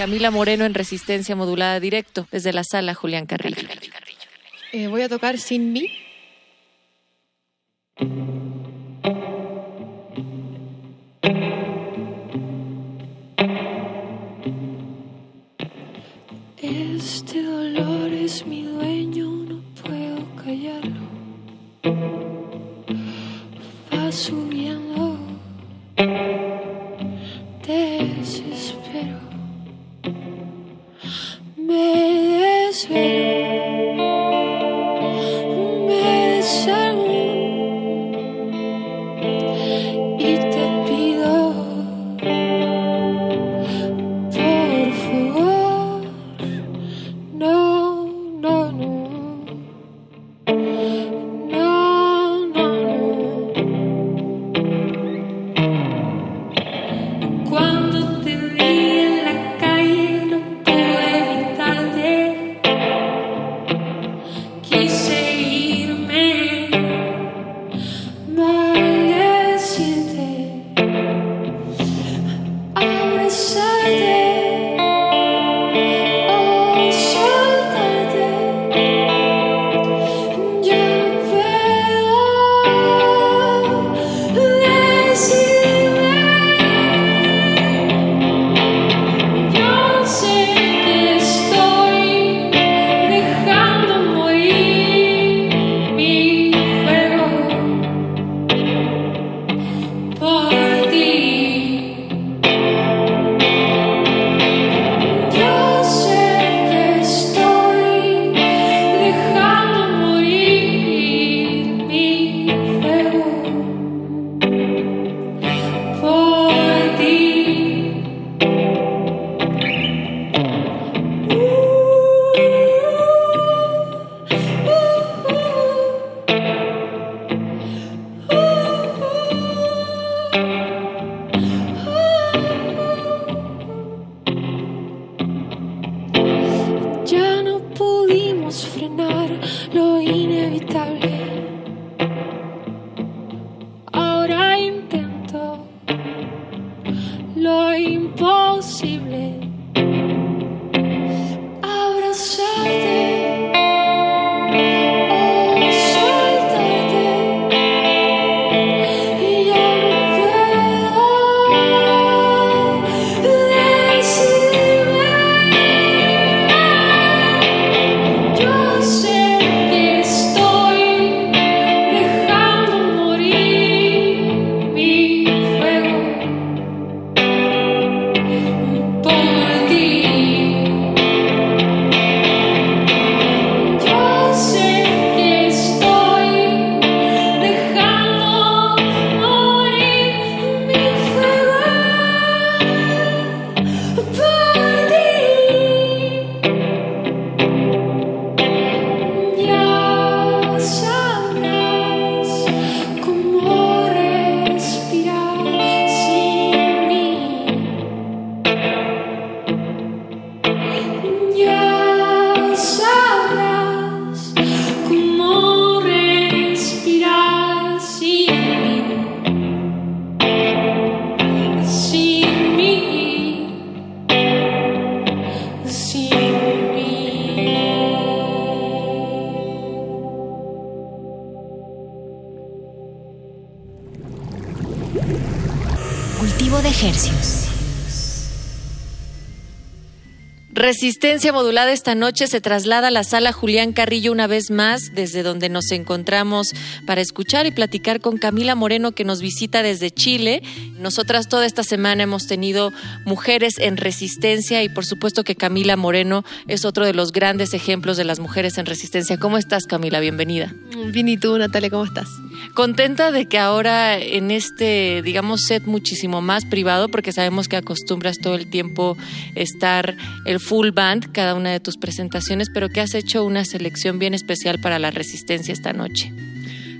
Camila Moreno en Resistencia Modulada Directo, desde la sala Julián Carrillo. Eh, voy a tocar Sin mí. Este dolor es mi dueño, no puedo callarlo. Va subiendo. This may as. Modulada esta noche se traslada a la sala Julián Carrillo una vez más, desde donde nos encontramos para escuchar y platicar con Camila Moreno que nos visita desde Chile. Nosotras toda esta semana hemos tenido mujeres en resistencia y por supuesto que Camila Moreno es otro de los grandes ejemplos de las mujeres en resistencia. ¿Cómo estás Camila? Bienvenida. Bien, ¿y tú Natalia? ¿Cómo estás? Contenta de que ahora en este, digamos, set muchísimo más privado, porque sabemos que acostumbras todo el tiempo estar el full band cada una de tus presentaciones, pero que has hecho una selección bien especial para la resistencia esta noche.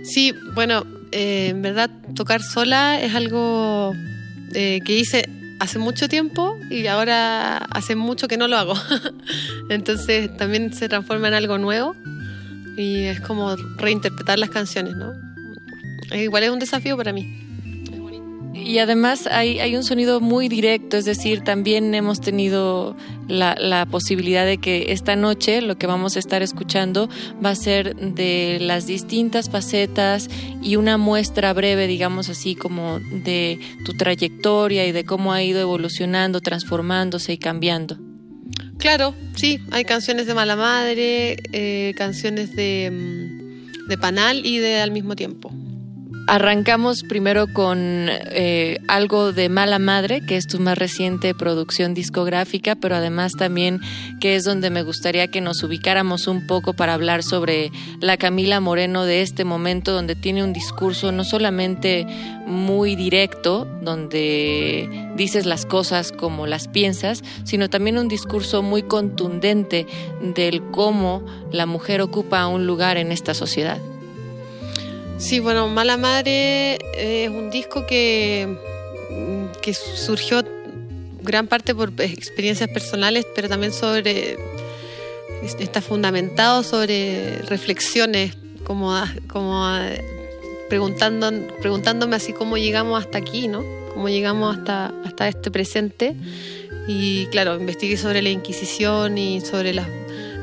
Sí, bueno, eh, en verdad tocar sola es algo eh, que hice hace mucho tiempo y ahora hace mucho que no lo hago. Entonces también se transforma en algo nuevo y es como reinterpretar las canciones, ¿no? Eh, Igual es un desafío para mí. Y además hay, hay un sonido muy directo, es decir, también hemos tenido la, la posibilidad de que esta noche lo que vamos a estar escuchando va a ser de las distintas facetas y una muestra breve, digamos así, como de tu trayectoria y de cómo ha ido evolucionando, transformándose y cambiando. Claro, sí, hay canciones de Mala Madre, eh, canciones de, mm, de Panal y de Al mismo tiempo. Arrancamos primero con eh, algo de Mala Madre, que es tu más reciente producción discográfica, pero además también que es donde me gustaría que nos ubicáramos un poco para hablar sobre la Camila Moreno de este momento, donde tiene un discurso no solamente muy directo, donde dices las cosas como las piensas, sino también un discurso muy contundente del cómo la mujer ocupa un lugar en esta sociedad. Sí, bueno, Mala Madre eh, es un disco que, mm, que surgió gran parte por experiencias personales, pero también sobre está fundamentado sobre reflexiones, como, a- como a- preguntando, preguntándome así cómo llegamos hasta aquí, ¿no? Cómo llegamos hasta, hasta este presente. Y claro, investigué sobre la Inquisición y sobre las,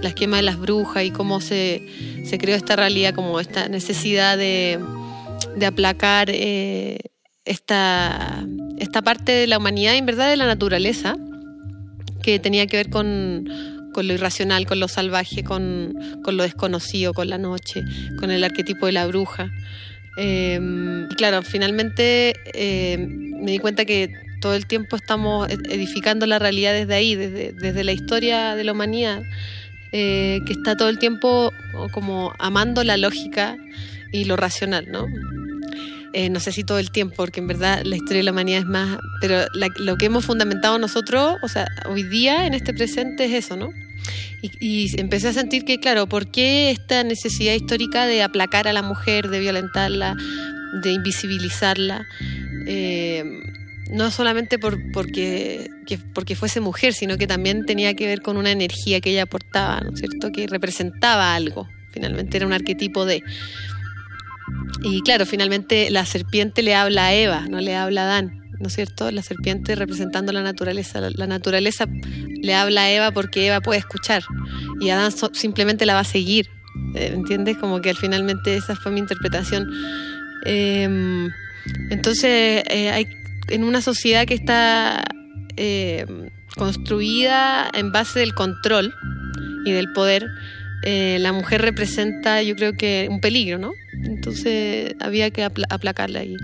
la esquema de las brujas y cómo se, se creó esta realidad, como esta necesidad de, de aplacar eh, esta, esta parte de la humanidad y en verdad de la naturaleza, que tenía que ver con, con lo irracional, con lo salvaje, con, con lo desconocido, con la noche, con el arquetipo de la bruja. Eh, y claro, finalmente eh, me di cuenta que todo el tiempo estamos ed- edificando la realidad desde ahí, desde, desde la historia de la humanidad, eh, que está todo el tiempo como amando la lógica y lo racional, ¿no? Eh, no sé si todo el tiempo, porque en verdad la historia de la humanidad es más, pero la- lo que hemos fundamentado nosotros, o sea, hoy día en este presente es eso, ¿no? Y, y empecé a sentir que, claro, ¿por qué esta necesidad histórica de aplacar a la mujer, de violentarla, de invisibilizarla? Eh, no solamente por, porque, que- porque fuese mujer, sino que también tenía que ver con una energía que ella aportaba, ¿no es cierto? Que representaba algo, finalmente era un arquetipo de... Y claro, finalmente la serpiente le habla a Eva, no le habla a Adán, ¿no es cierto? La serpiente representando la naturaleza. La, naturaleza le habla a Eva porque Eva puede escuchar y Adán so- simplemente la va a seguir. eh, ¿Entiendes? Como que al finalmente esa fue mi interpretación. Eh, entonces, eh, hay, en una sociedad que está eh, construida en base del control y del poder, eh, la mujer representa, yo creo que, un peligro, ¿no? Entonces había que apla- aplacarla. Y,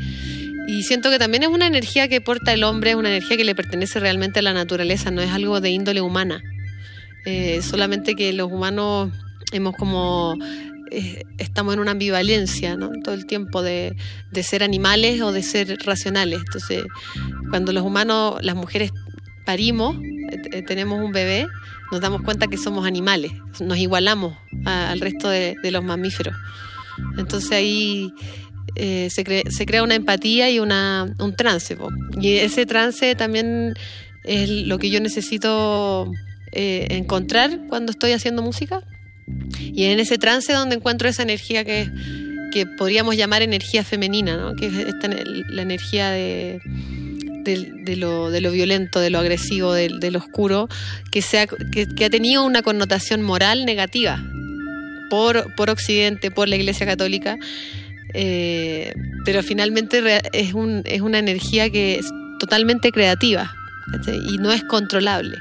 y siento que también es una energía que porta el hombre, es una energía que le pertenece realmente a la naturaleza, no es algo de índole humana. Eh, solamente que los humanos hemos como eh, estamos en una ambivalencia ¿no? todo el tiempo de, ser animales o de ser racionales. Entonces, cuando los humanos, las mujeres parimos, eh, eh, tenemos un bebé, nos damos cuenta que somos animales, nos igualamos al resto de, los mamíferos. Entonces ahí eh, se, cre- se crea una empatía y una, un trance. Y ese trance también es lo que yo necesito encontrar cuando estoy haciendo música. Y en ese trance donde encuentro esa energía que, que podríamos llamar energía femenina, ¿no? que es la energía de, de, lo, de lo violento, de lo agresivo, de, lo oscuro, que, sea, que, ha tenido una connotación moral negativa por, por Occidente, por la Iglesia Católica, eh, pero finalmente es, un, es una energía que es totalmente creativa ¿cachai? y no es controlable.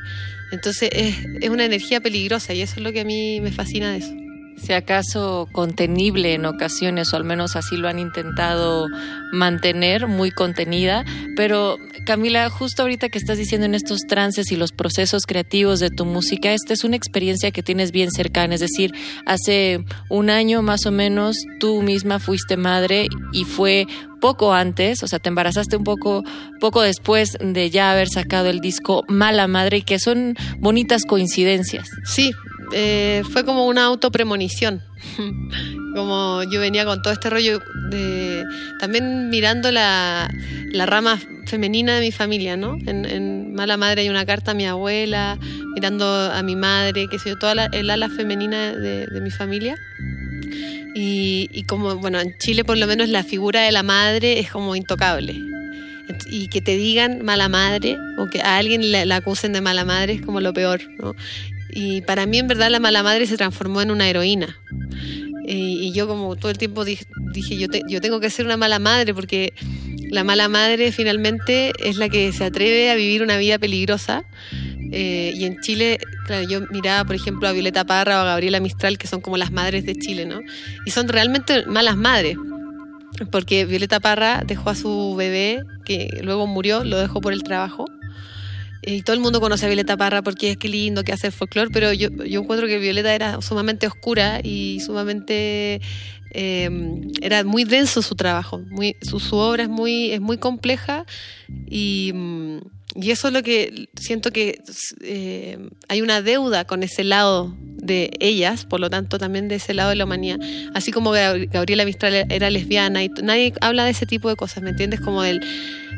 Entonces es, es una energía peligrosa y eso es lo que a mí me fascina de eso. Si acaso contenible en ocasiones, o al menos así lo han intentado mantener, muy contenida. Pero Camila, justo ahorita que estás diciendo en estos trances y los procesos creativos de tu música, esta es una experiencia que tienes bien cercana, es decir, hace un año más o menos tú misma fuiste madre y fue poco antes, o sea, te embarazaste un poco, poco después de ya haber sacado el disco Mala Madre y que son bonitas coincidencias. Sí, eh, fue como una autopremonición. como yo venía con todo este rollo de también mirando la, la rama femenina de mi familia, ¿no? En, Mala Madre hay una carta a mi abuela, mirando a mi madre, que sé yo, toda la, el ala femenina de, de mi familia. Y, y como, bueno, en Chile por lo menos la figura de la madre es como intocable. Y que te digan mala madre o que a alguien la, la acusen de mala madre es como lo peor, ¿no? Y para mí en verdad la mala madre se transformó en una heroína. Y, yo como todo el tiempo dije, yo, te- tengo que ser una mala madre porque la mala madre finalmente es la que se atreve a vivir una vida peligrosa. Eh, y en Chile, claro, yo miraba, por ejemplo, a Violeta Parra o a Gabriela Mistral, que son como las madres de Chile, ¿no? Y son realmente malas madres. Porque Violeta Parra dejó a su bebé, que luego murió, lo dejó por el trabajo. Y todo el mundo conoce a Violeta Parra porque es que lindo que hace el folclore, pero yo, yo encuentro que Violeta era sumamente oscura y sumamente eh, era muy denso su trabajo, muy, su, su obra es muy, es muy compleja y, y eso es lo que siento que eh, hay una deuda con ese lado de ellas, por lo tanto también de ese lado de la humanidad, así como Gab- Gabriela Mistral era lesbiana y nadie habla de ese tipo de cosas, ¿me entiendes? Como del,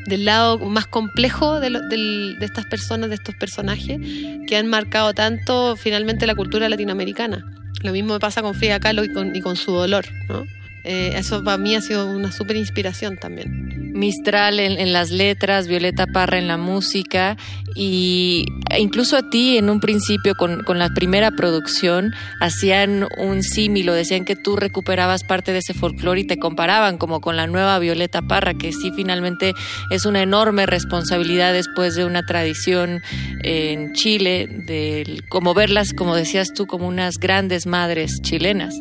del lado más complejo de, de estas personas, de estos personajes que han marcado tanto finalmente la cultura latinoamericana. Lo mismo pasa con Frida Kahlo y con, y con su dolor, ¿no? Eh, eso para mí ha sido una súper inspiración también. Mistral en, las letras, Violeta Parra en la música y incluso a ti en un principio con, con la primera producción hacían un símil o decían que tú recuperabas parte de ese folclore y te comparaban como con la nueva Violeta Parra, que sí finalmente es una enorme responsabilidad después de una tradición en Chile, de como verlas, como decías tú, como unas grandes madres chilenas.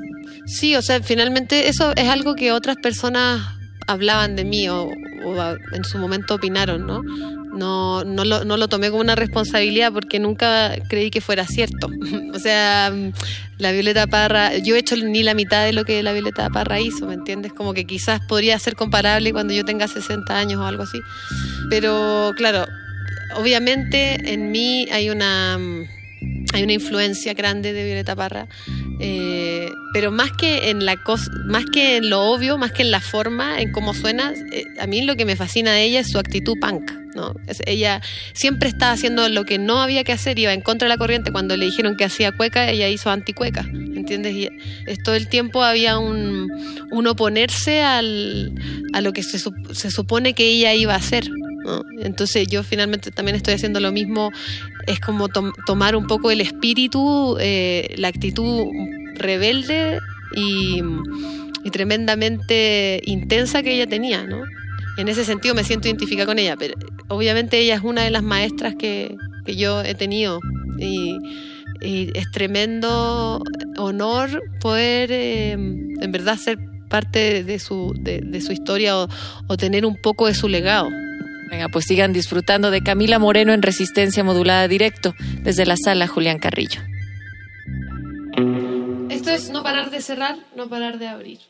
Sí, o sea, finalmente eso es algo que otras personas hablaban de mí o, o a- en su momento opinaron, ¿no? No, no, lo, no lo tomé como una responsabilidad porque nunca creí que fuera cierto. o sea, la Violeta Parra, yo he hecho ni la mitad de lo que la Violeta Parra hizo, ¿me entiendes? Como que quizás podría ser comparable cuando yo tenga 60 años o algo así. Pero claro, obviamente en mí hay una... hay una influencia grande de Violeta Parra, eh, pero más que en la más que en lo obvio, más que en la forma, en cómo suena, eh, a mí lo que me fascina de ella es su actitud punk, ¿no? Ella siempre estaba haciendo lo que no había que hacer, iba en contra de la corriente. Cuando le dijeron que hacía cueca, ella hizo anticueca, ¿entiendes? Y todo el tiempo había un, un oponerse al, a lo que se, se supone que ella iba a hacer. Entonces yo finalmente también estoy haciendo lo mismo, es como tom- tomar un poco el espíritu, eh, la actitud rebelde y, tremendamente intensa que ella tenía, ¿no? En ese sentido me siento identificada con ella, pero obviamente ella es una de las maestras que, que yo he tenido y, y es tremendo honor poder eh, en verdad ser parte de su, de, de su historia o, o tener un poco de su legado. Venga, pues sigan disfrutando de Camila Moreno en Resistencia Modulada Directo desde la sala Julián Carrillo. Esto es no parar de cerrar, no parar de abrir.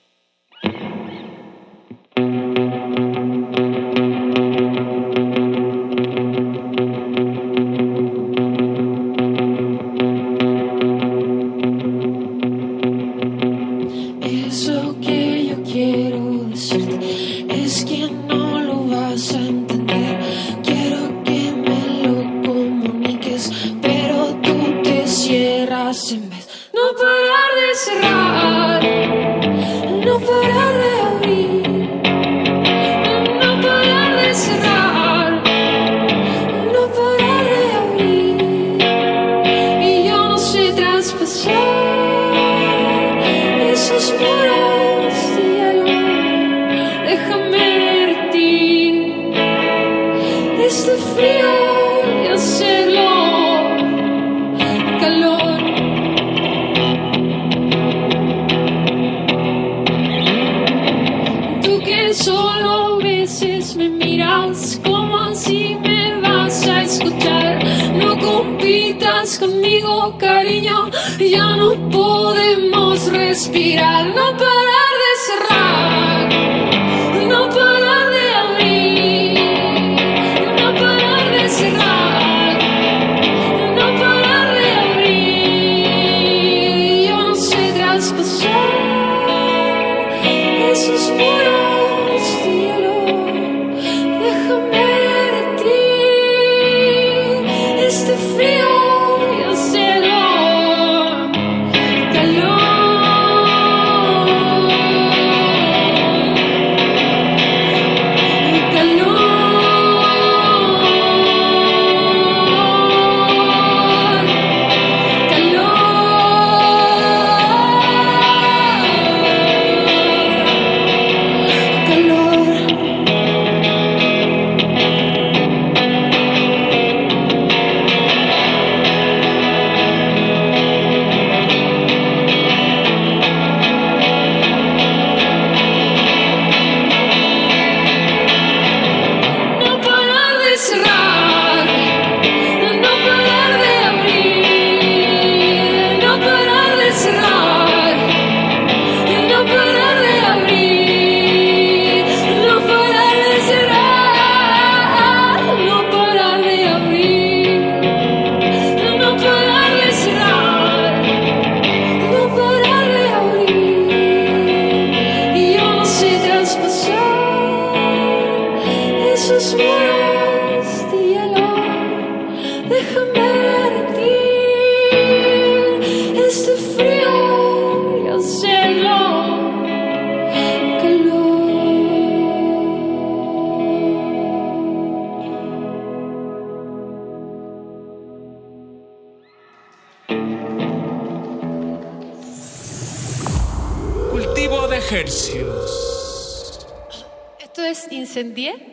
Respirar, no en 10?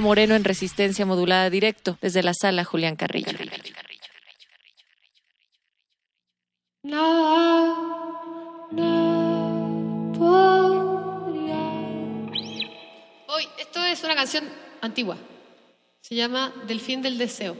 Moreno en Resistencia Modulada Directo, desde la sala Julián Carrillo. No esto es una canción antigua. Se llama Del fin del deseo.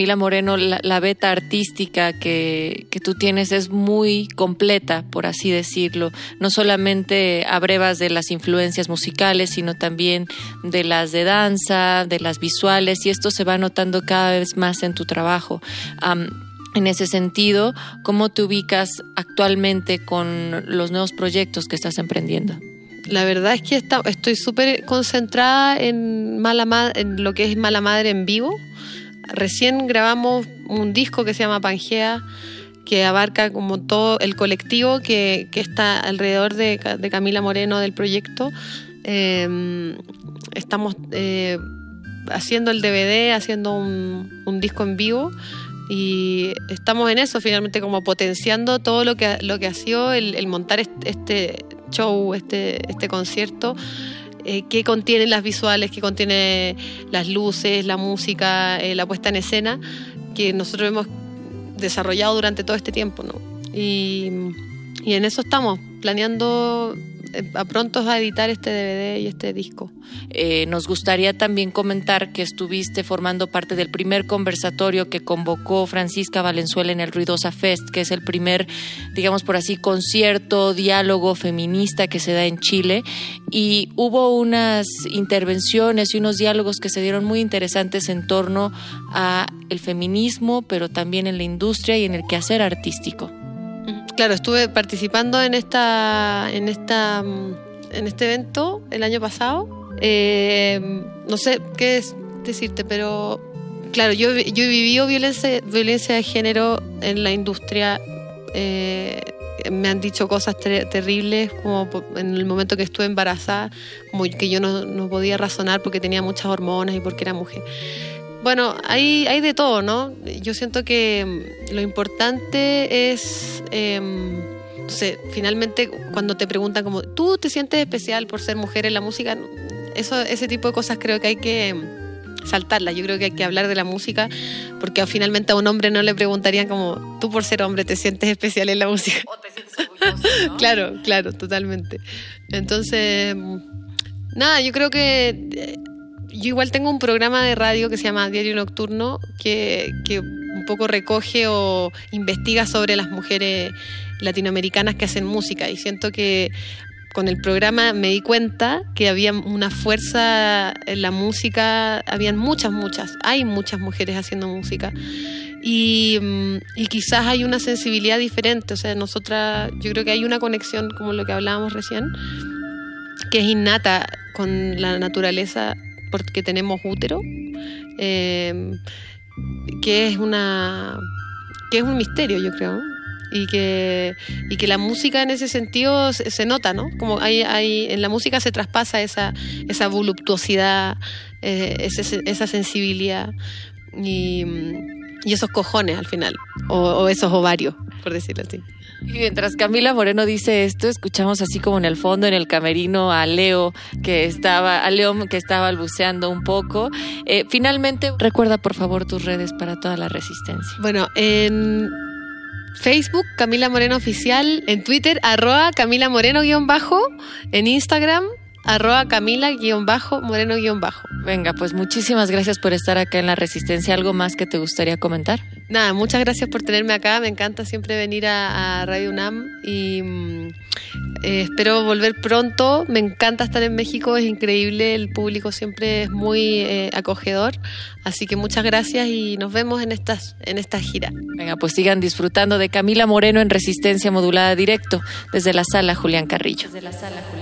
Camila Moreno, la, beta artística que, que tú tienes es muy completa, por así decirlo. No solamente abrevas de las influencias musicales, sino también de las de danza, de las visuales, y esto se va notando cada vez más en tu trabajo. Am, en ese sentido, ¿cómo te ubicas actualmente con los nuevos proyectos que estás emprendiendo? La verdad es que está- estoy súper concentrada en, mala Ma- en lo que es Mala Madre en vivo. Recién grabamos un disco que se llama Pangea, que abarca como todo el colectivo que, está alrededor de, Ca- de Camila Moreno del proyecto. Eh, estamos eh, haciendo el DVD, haciendo un, disco en vivo y estamos en eso finalmente como potenciando todo lo que, lo que ha sido el, el montar est- este show, este, este concierto eh, que contiene las visuales, que contiene las luces, la música, eh, la puesta en escena, que nosotros hemos desarrollado durante todo este tiempo. ¿no? Y, en eso estamos, planeando a pronto a editar este DVD y este disco. Eh, nos gustaría también comentar que estuviste formando parte del primer conversatorio que convocó Francisca Valenzuela en el Ruidosa Fest, que es el primer, digamos por así, concierto, diálogo feminista que se da en Chile. Y hubo unas intervenciones y unos diálogos que se dieron muy interesantes en torno a el feminismo, pero también en la industria y en el quehacer artístico. Claro, estuve participando en esta, en esta, mm, en este evento el año pasado. Eh, no sé qué es decirte, pero claro, yo, yo he vivido violencia, violencia de género en la industria. eh, me han dicho cosas ter- terribles, como en el momento que estuve embarazada, como que yo no, no podía razonar porque tenía muchas hormonas y porque era mujer. Bueno, hay, hay de todo, ¿no? Yo siento que mm, lo importante es, em, no sé, finalmente cuando te preguntan como, ¿tú te sientes especial por ser mujer en la música? Eso, ese tipo de cosas creo que hay que em, saltarlas. Yo creo que hay que hablar de la música porque finalmente a un hombre no le preguntarían como, tú por ser hombre te sientes especial en la música. claro, claro, totalmente. Entonces, mm, nada, yo creo que eh, yo igual tengo un programa de radio que se llama Diario Nocturno que, que un poco recoge o investiga sobre las mujeres latinoamericanas que hacen música. Y siento que con el programa me di cuenta que había una fuerza en la música, habían muchas, muchas, hay muchas mujeres haciendo música. Y, mm, y quizás hay una sensibilidad diferente, o sea, nosotras, yo creo que hay una conexión como lo que hablábamos recién, que es innata con la naturaleza porque tenemos útero, eh, que es una que es un misterio, yo creo, y que y que la música en ese sentido se, nota, ¿no? Como hay, hay en la música se traspasa esa esa voluptuosidad, eh, ese- esa sensibilidad y, y esos cojones al final, o, o esos ovarios, por decirlo así. Y mientras Camila Moreno dice esto, escuchamos así como en el fondo, en el camerino, a Leo que estaba, a Leo que estaba balbuceando un poco. Eh, finalmente, recuerda por favor tus redes para toda la resistencia. Bueno, en Facebook, Camila Moreno Oficial, en Twitter, arroba Camila Moreno guion bajo, en Instagram, arroba Camila guion bajo, Moreno guion bajo. Venga, pues muchísimas gracias por estar acá en la resistencia. ¿Algo más que te gustaría comentar? Nada, muchas gracias por tenerme acá, me encanta siempre venir a, a Radio UNAM y mm, eh, espero volver pronto, me encanta estar en México, es increíble, el público siempre es muy eh, acogedor, así que muchas gracias y nos vemos en estas en esta gira. Venga, pues sigan disfrutando de Camila Moreno en Resistencia Modulada Directo desde la sala Julián Carrillo. Desde la sala Julián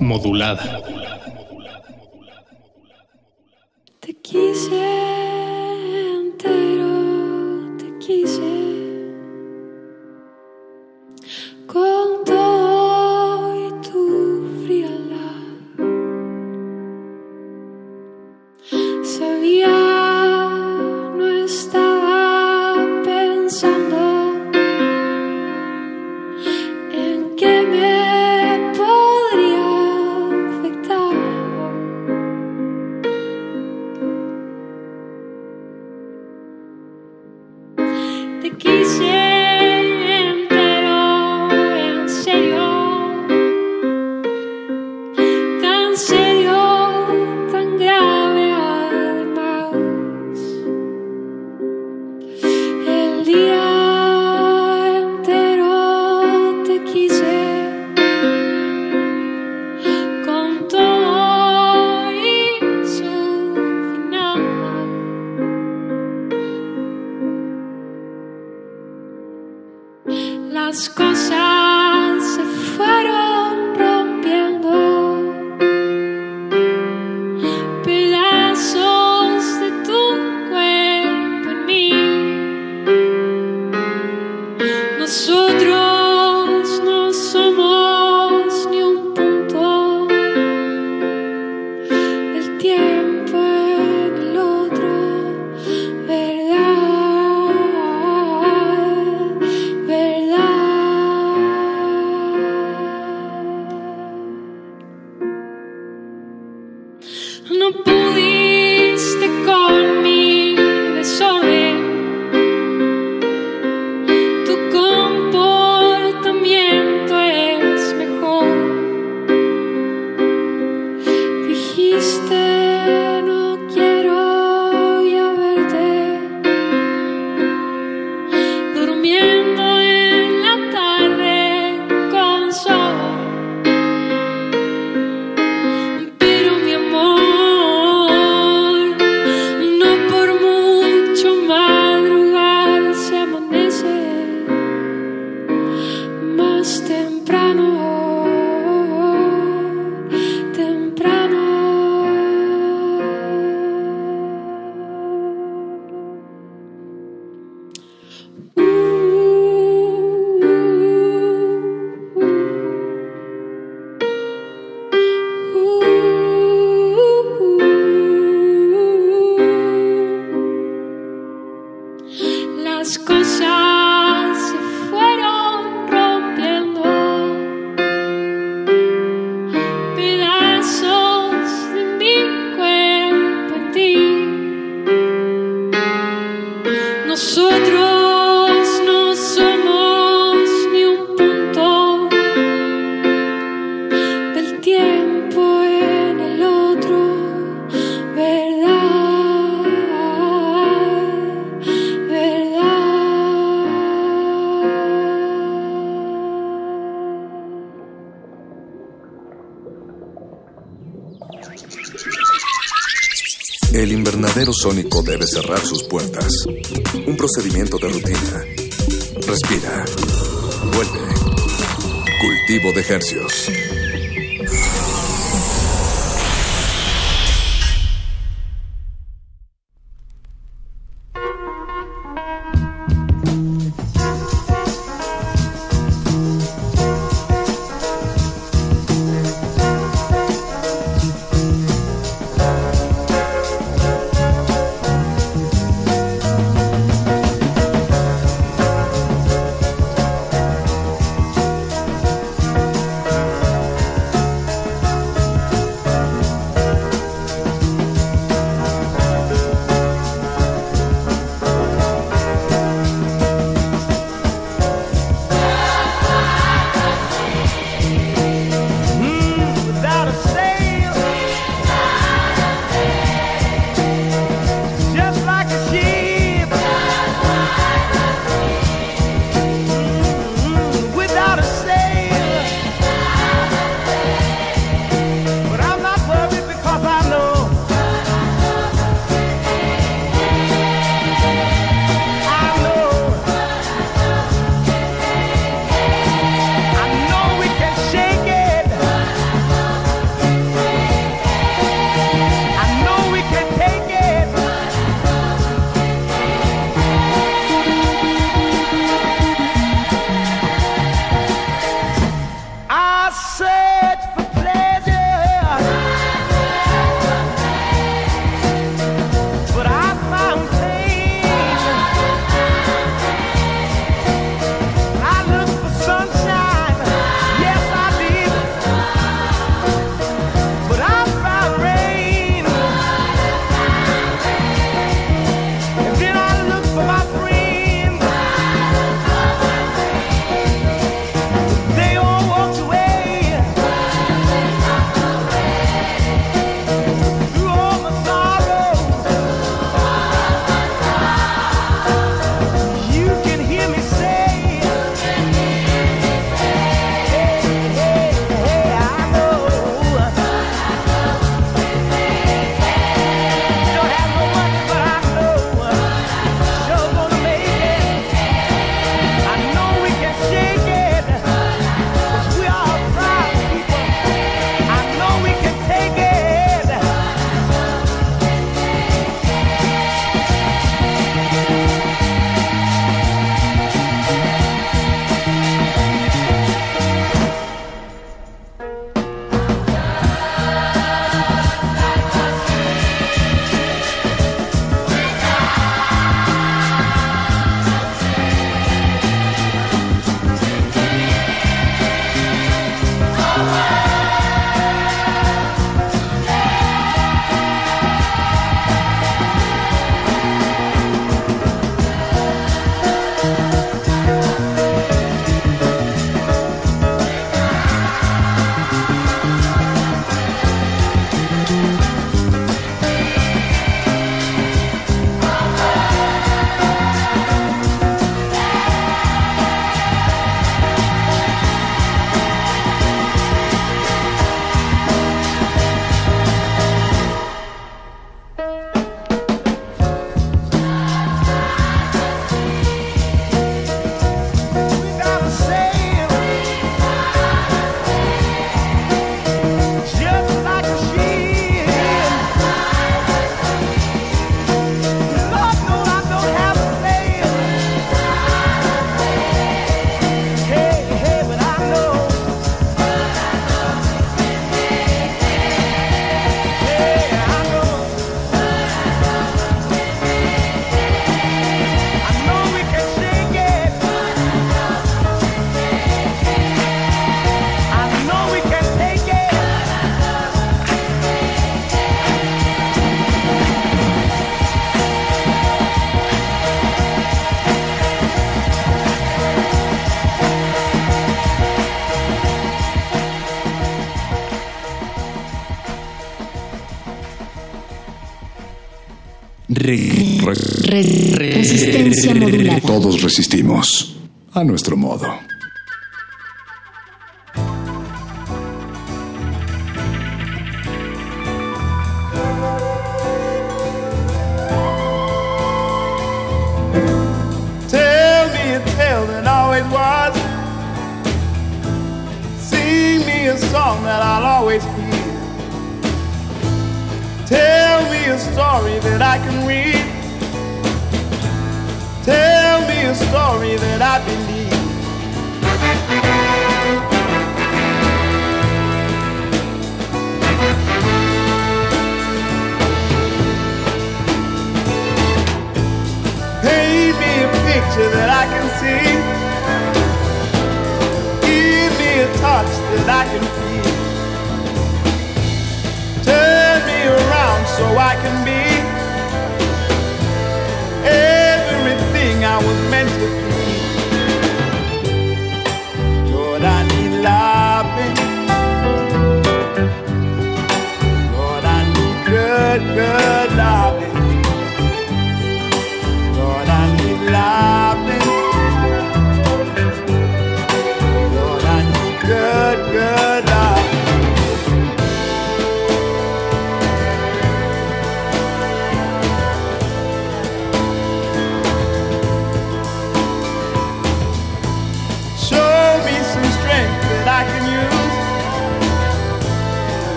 Modulada. Resistencia modulada. Todos resistimos a nuestro modo.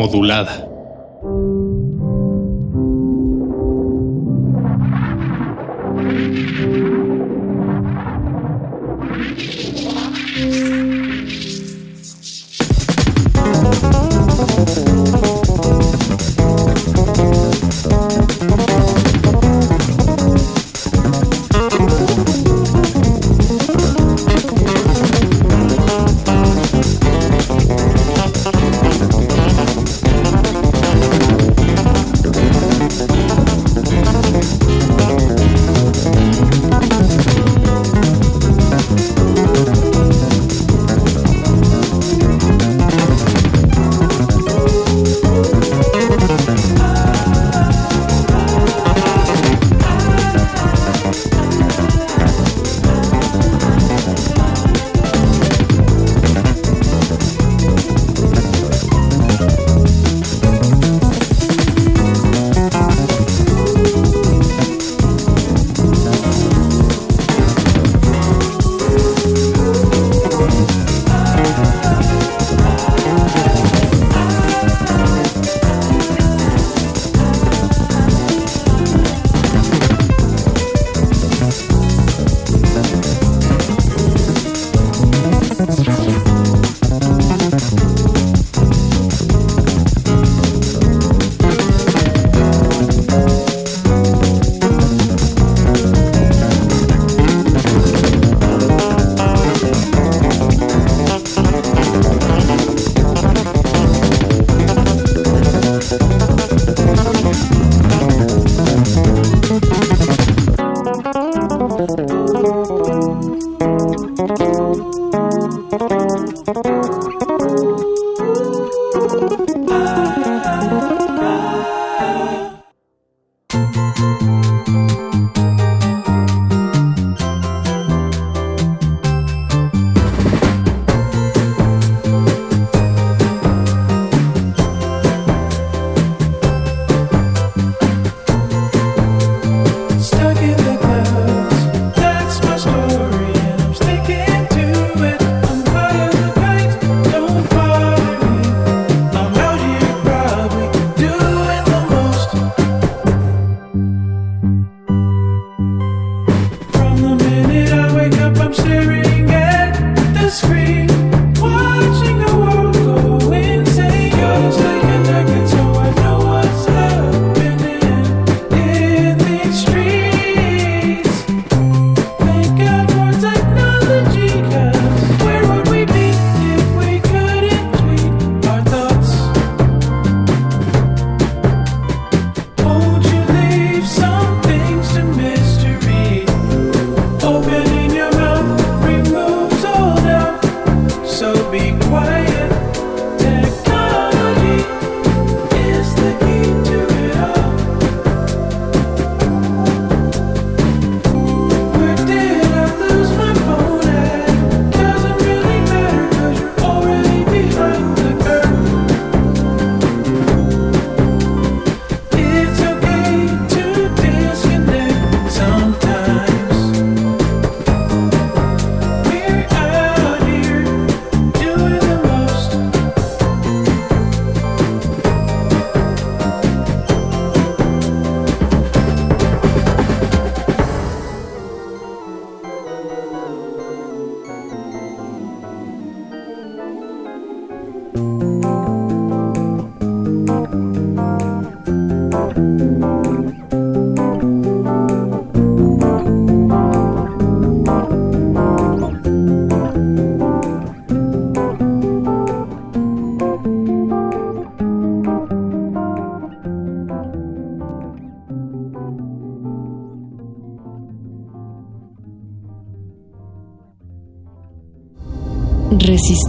Modulada.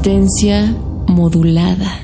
Resistencia modulada.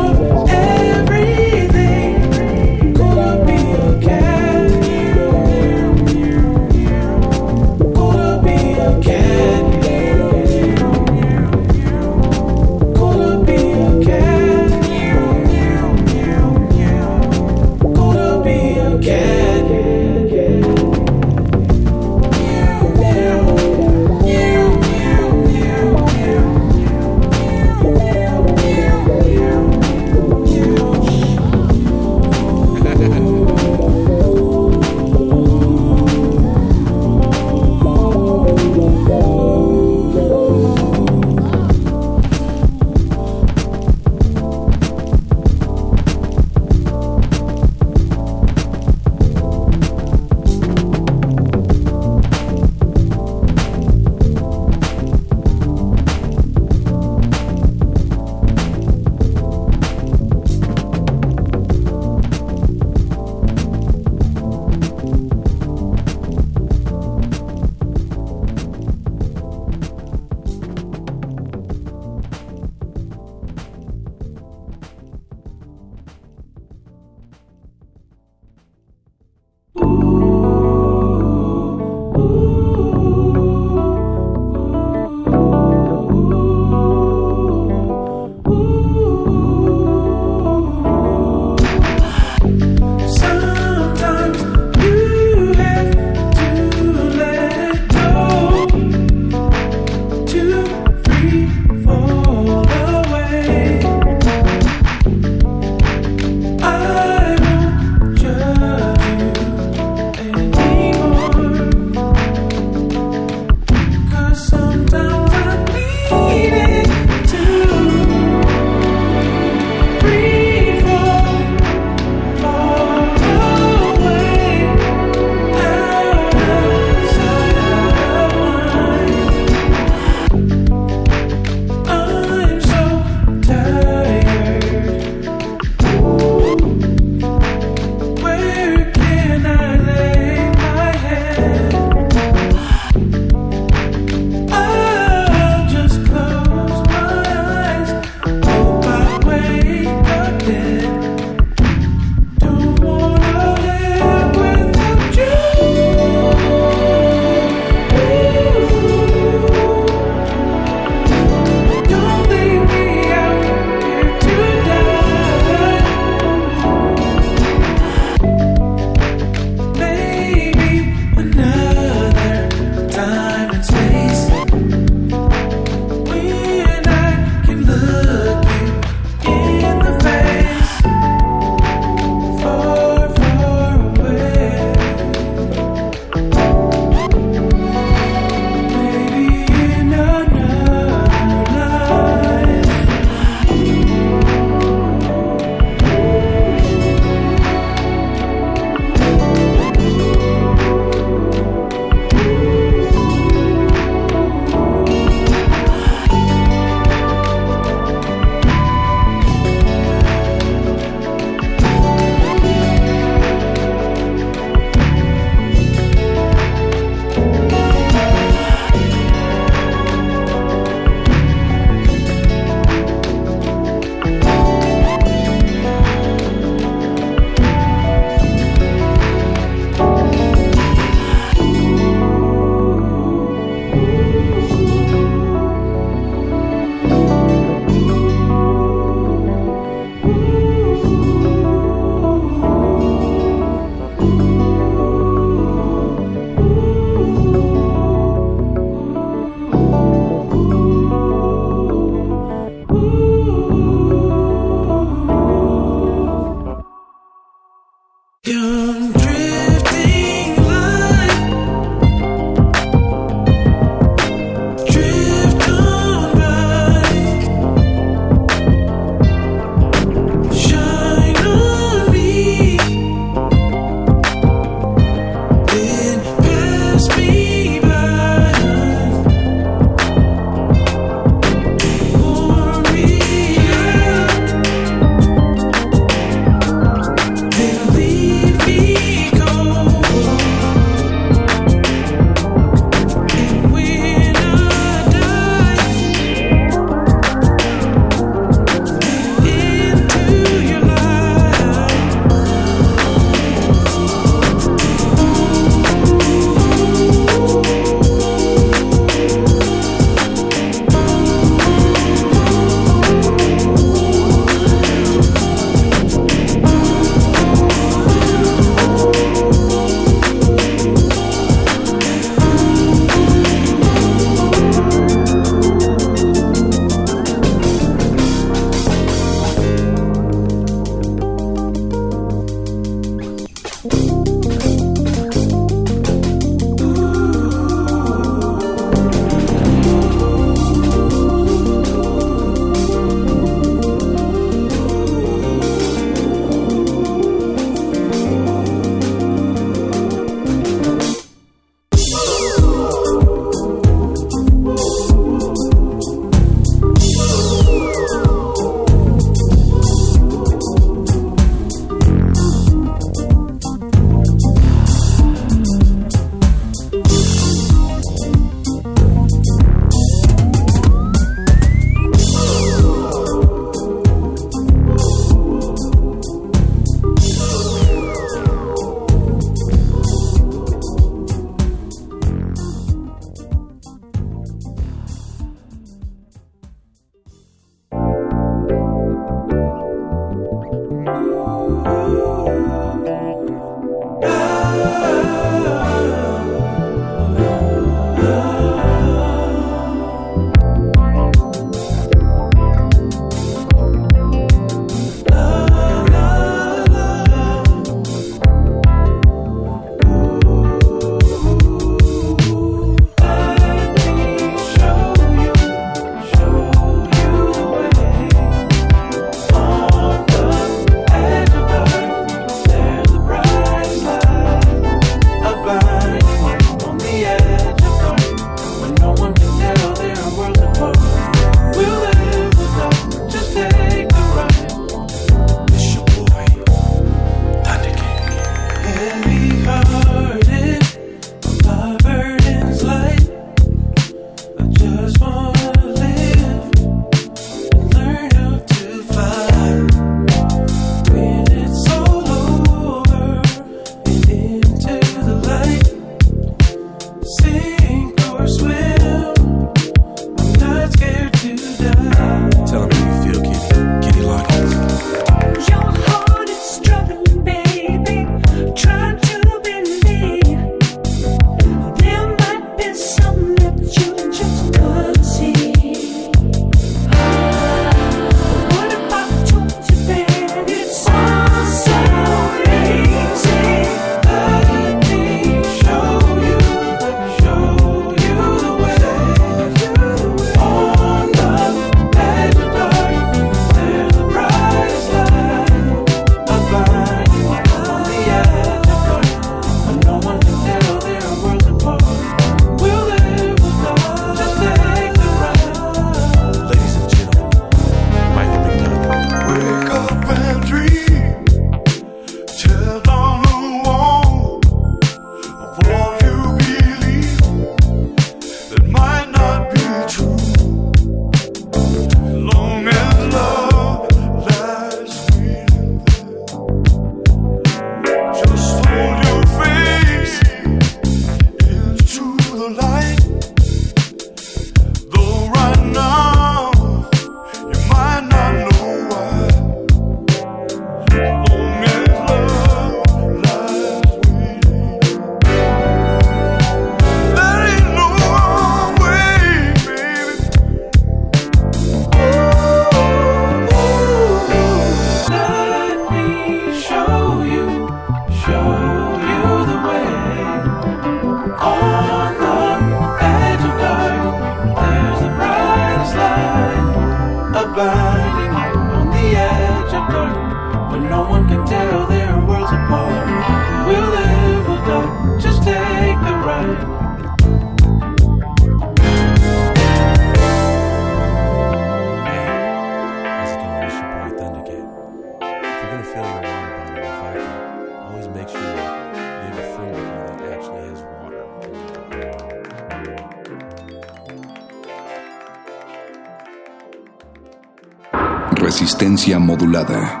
modulada.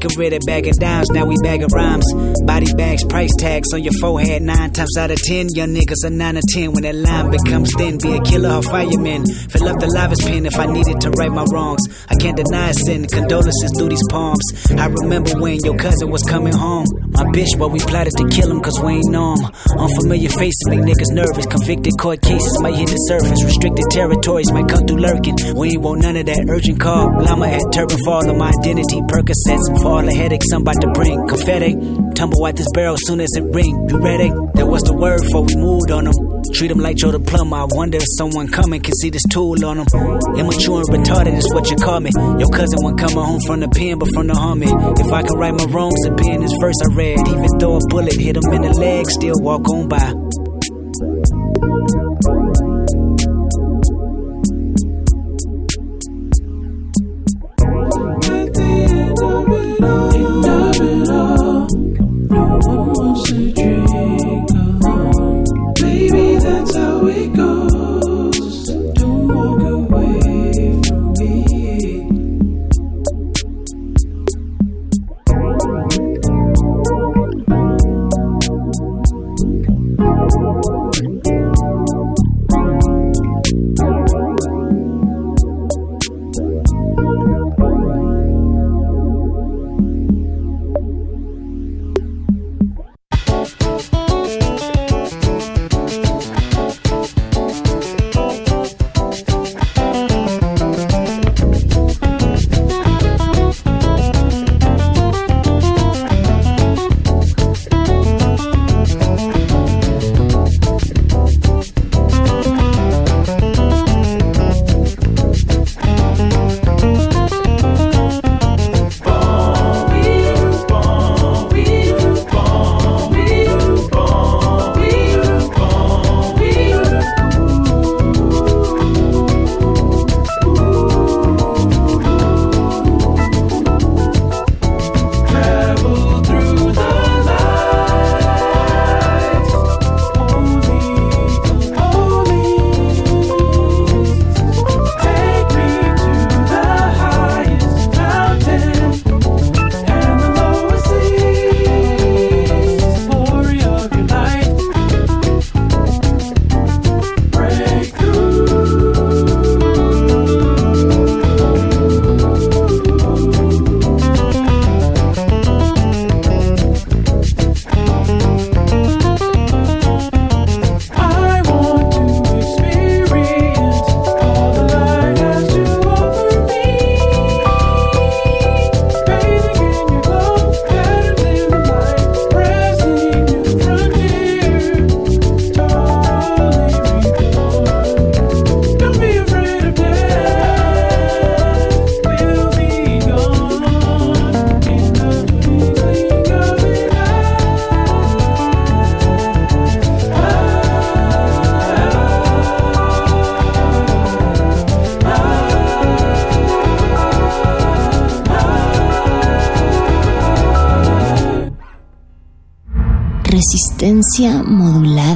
Second with a bag of dimes, now we bag of rhymes. Body bags, price tags on your forehead. Nine times out of ten, young niggas are nine or ten. When that line becomes thin, be a killer or fireman. Fill up the lavish pen if I needed to right my wrongs. I can't deny sin, condolences through these palms. I remember when your cousin was coming home. My bitch, but well, we plotted to kill him cause we ain't know. Unfamiliar faces make niggas nervous. Convicted court cases might hit the surface. Restricted territories might come through lurking. We ain't want none of that urgent call. Llama at Turpin fall on my identity. Percocets fall the headache. I'm about to bring confetti. Tumble out this barrel soon as it ring. You ready? That was the word before we moved on them. Treat them like Joe the plumber. I wonder if someone coming can see this tool on them. Immature and retarded is what you call me. Your cousin won't coming home from the pen, but from the army. If I can right my wrongs, be in this verse I read. Even though a bullet hit him in the leg, still walk on by. Resistencia modulada.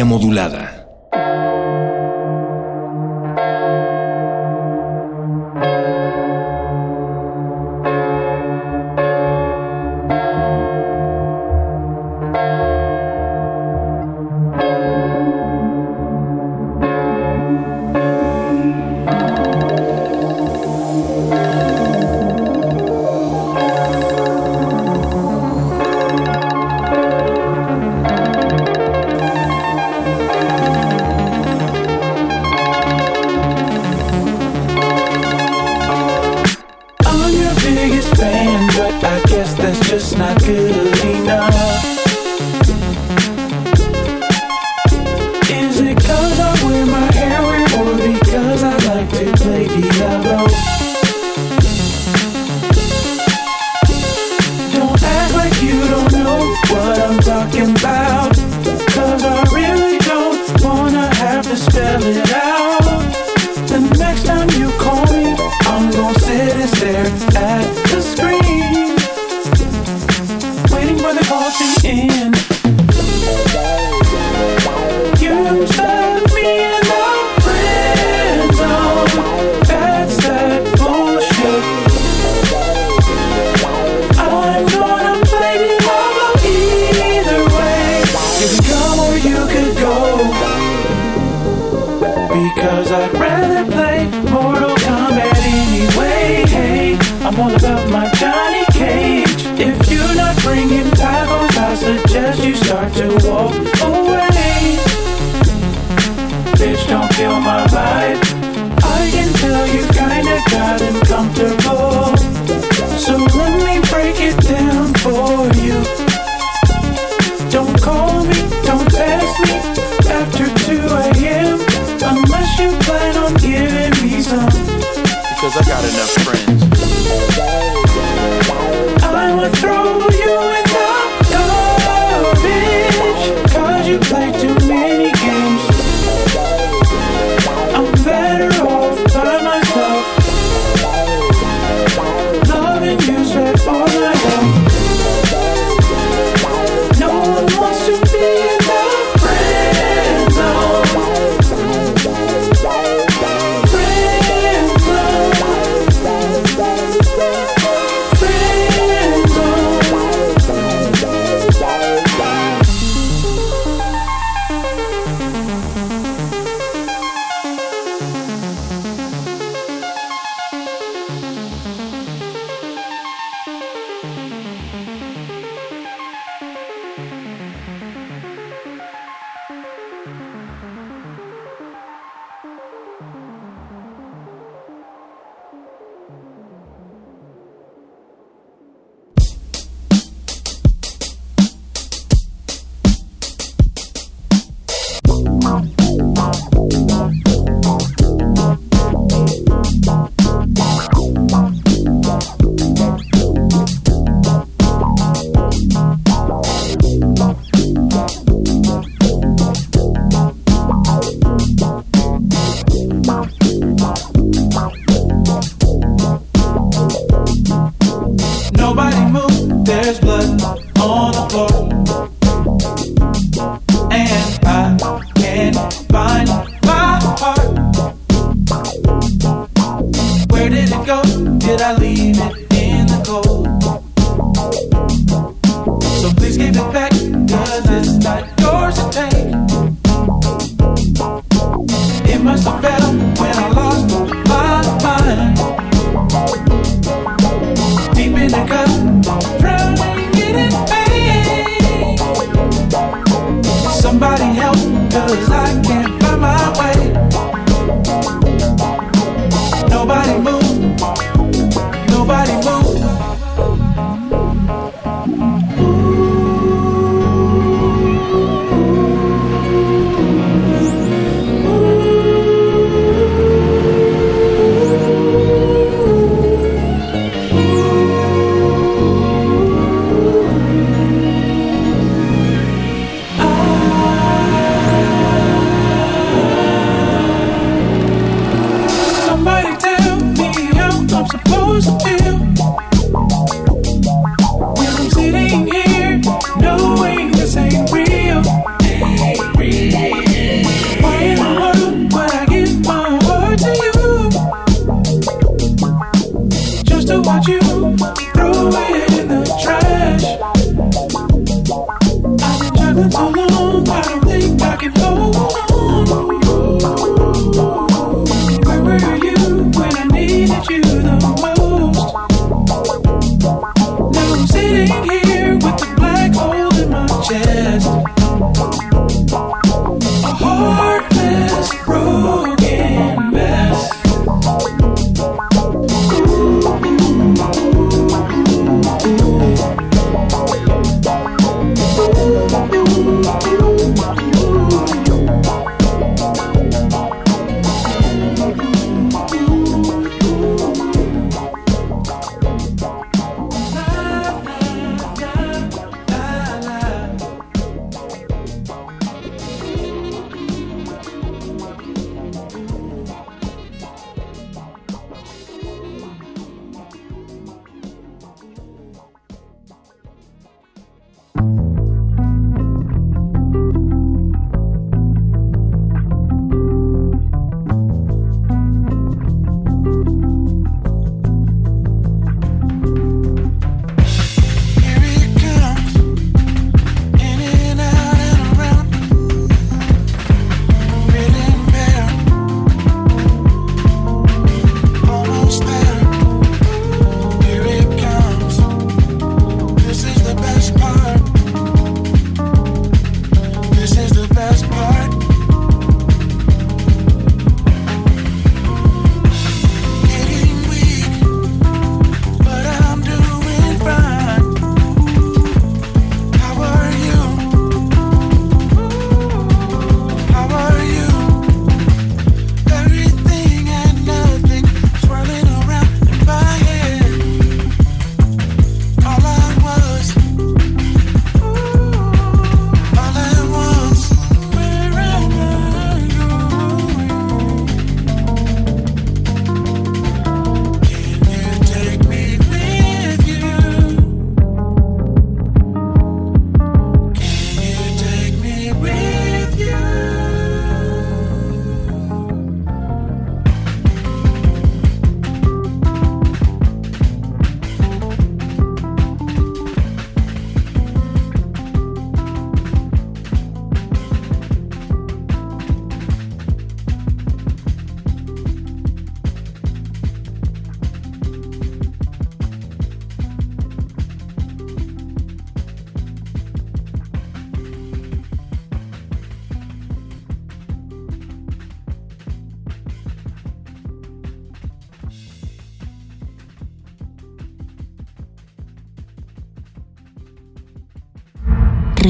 Modulada.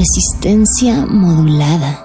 Resistencia modulada.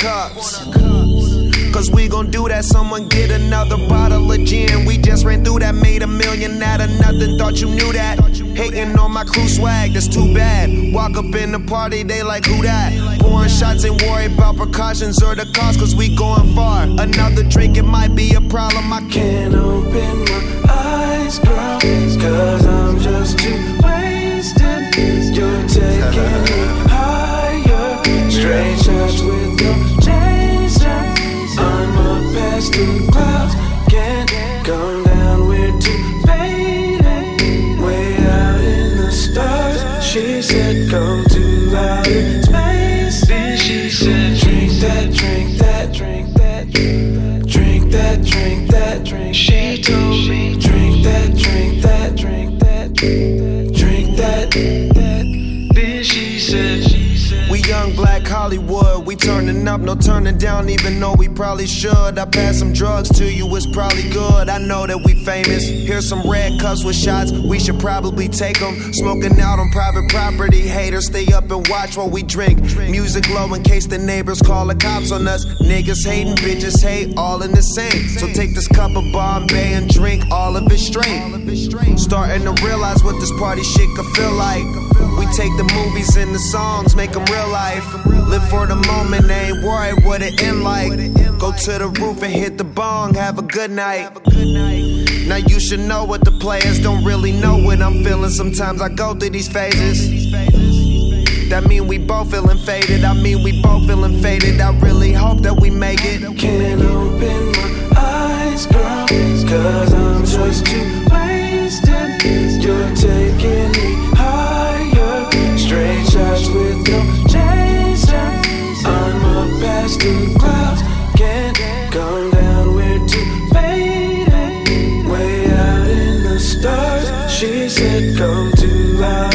Cups. Cause we gon' do that. Someone get another bottle of gin. We just ran through that, made a million out of nothing. Thought you knew that. Hating on my crew swag, that's too bad. Walk up in the party, they like, who that? Pouring shots, and worry about precautions or the cost, cause we going far. Another drink, it might be a problem. I can't open my eyes, girl. Cause I'm just too Hollywood, we turning up, no turning down, even though we probably should. I pass some drugs to you, it's probably good. I know that we famous. Here's some red cups with shots, we should probably take them. Smoking out on private property, haters stay up and watch while we drink. Music low in case the neighbors call the cops on us. Niggas hating, bitches hate, all in the same. So take this cup of Bombay and drink all of it straight. Starting to realize what this party shit could feel like. We take the movies and the songs, make them real life. Live for the moment, ain't worried what it end like. Go to the roof and hit the bong, have a good night. Now you should know what the players don't really know what I'm feeling. Sometimes I go through these phases. That mean we both feeling faded. I mean we both feeling faded. I really hope that we make it. Can't open my eyes, girl, cause I'm just too wasted. You're taking love.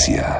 Resistencia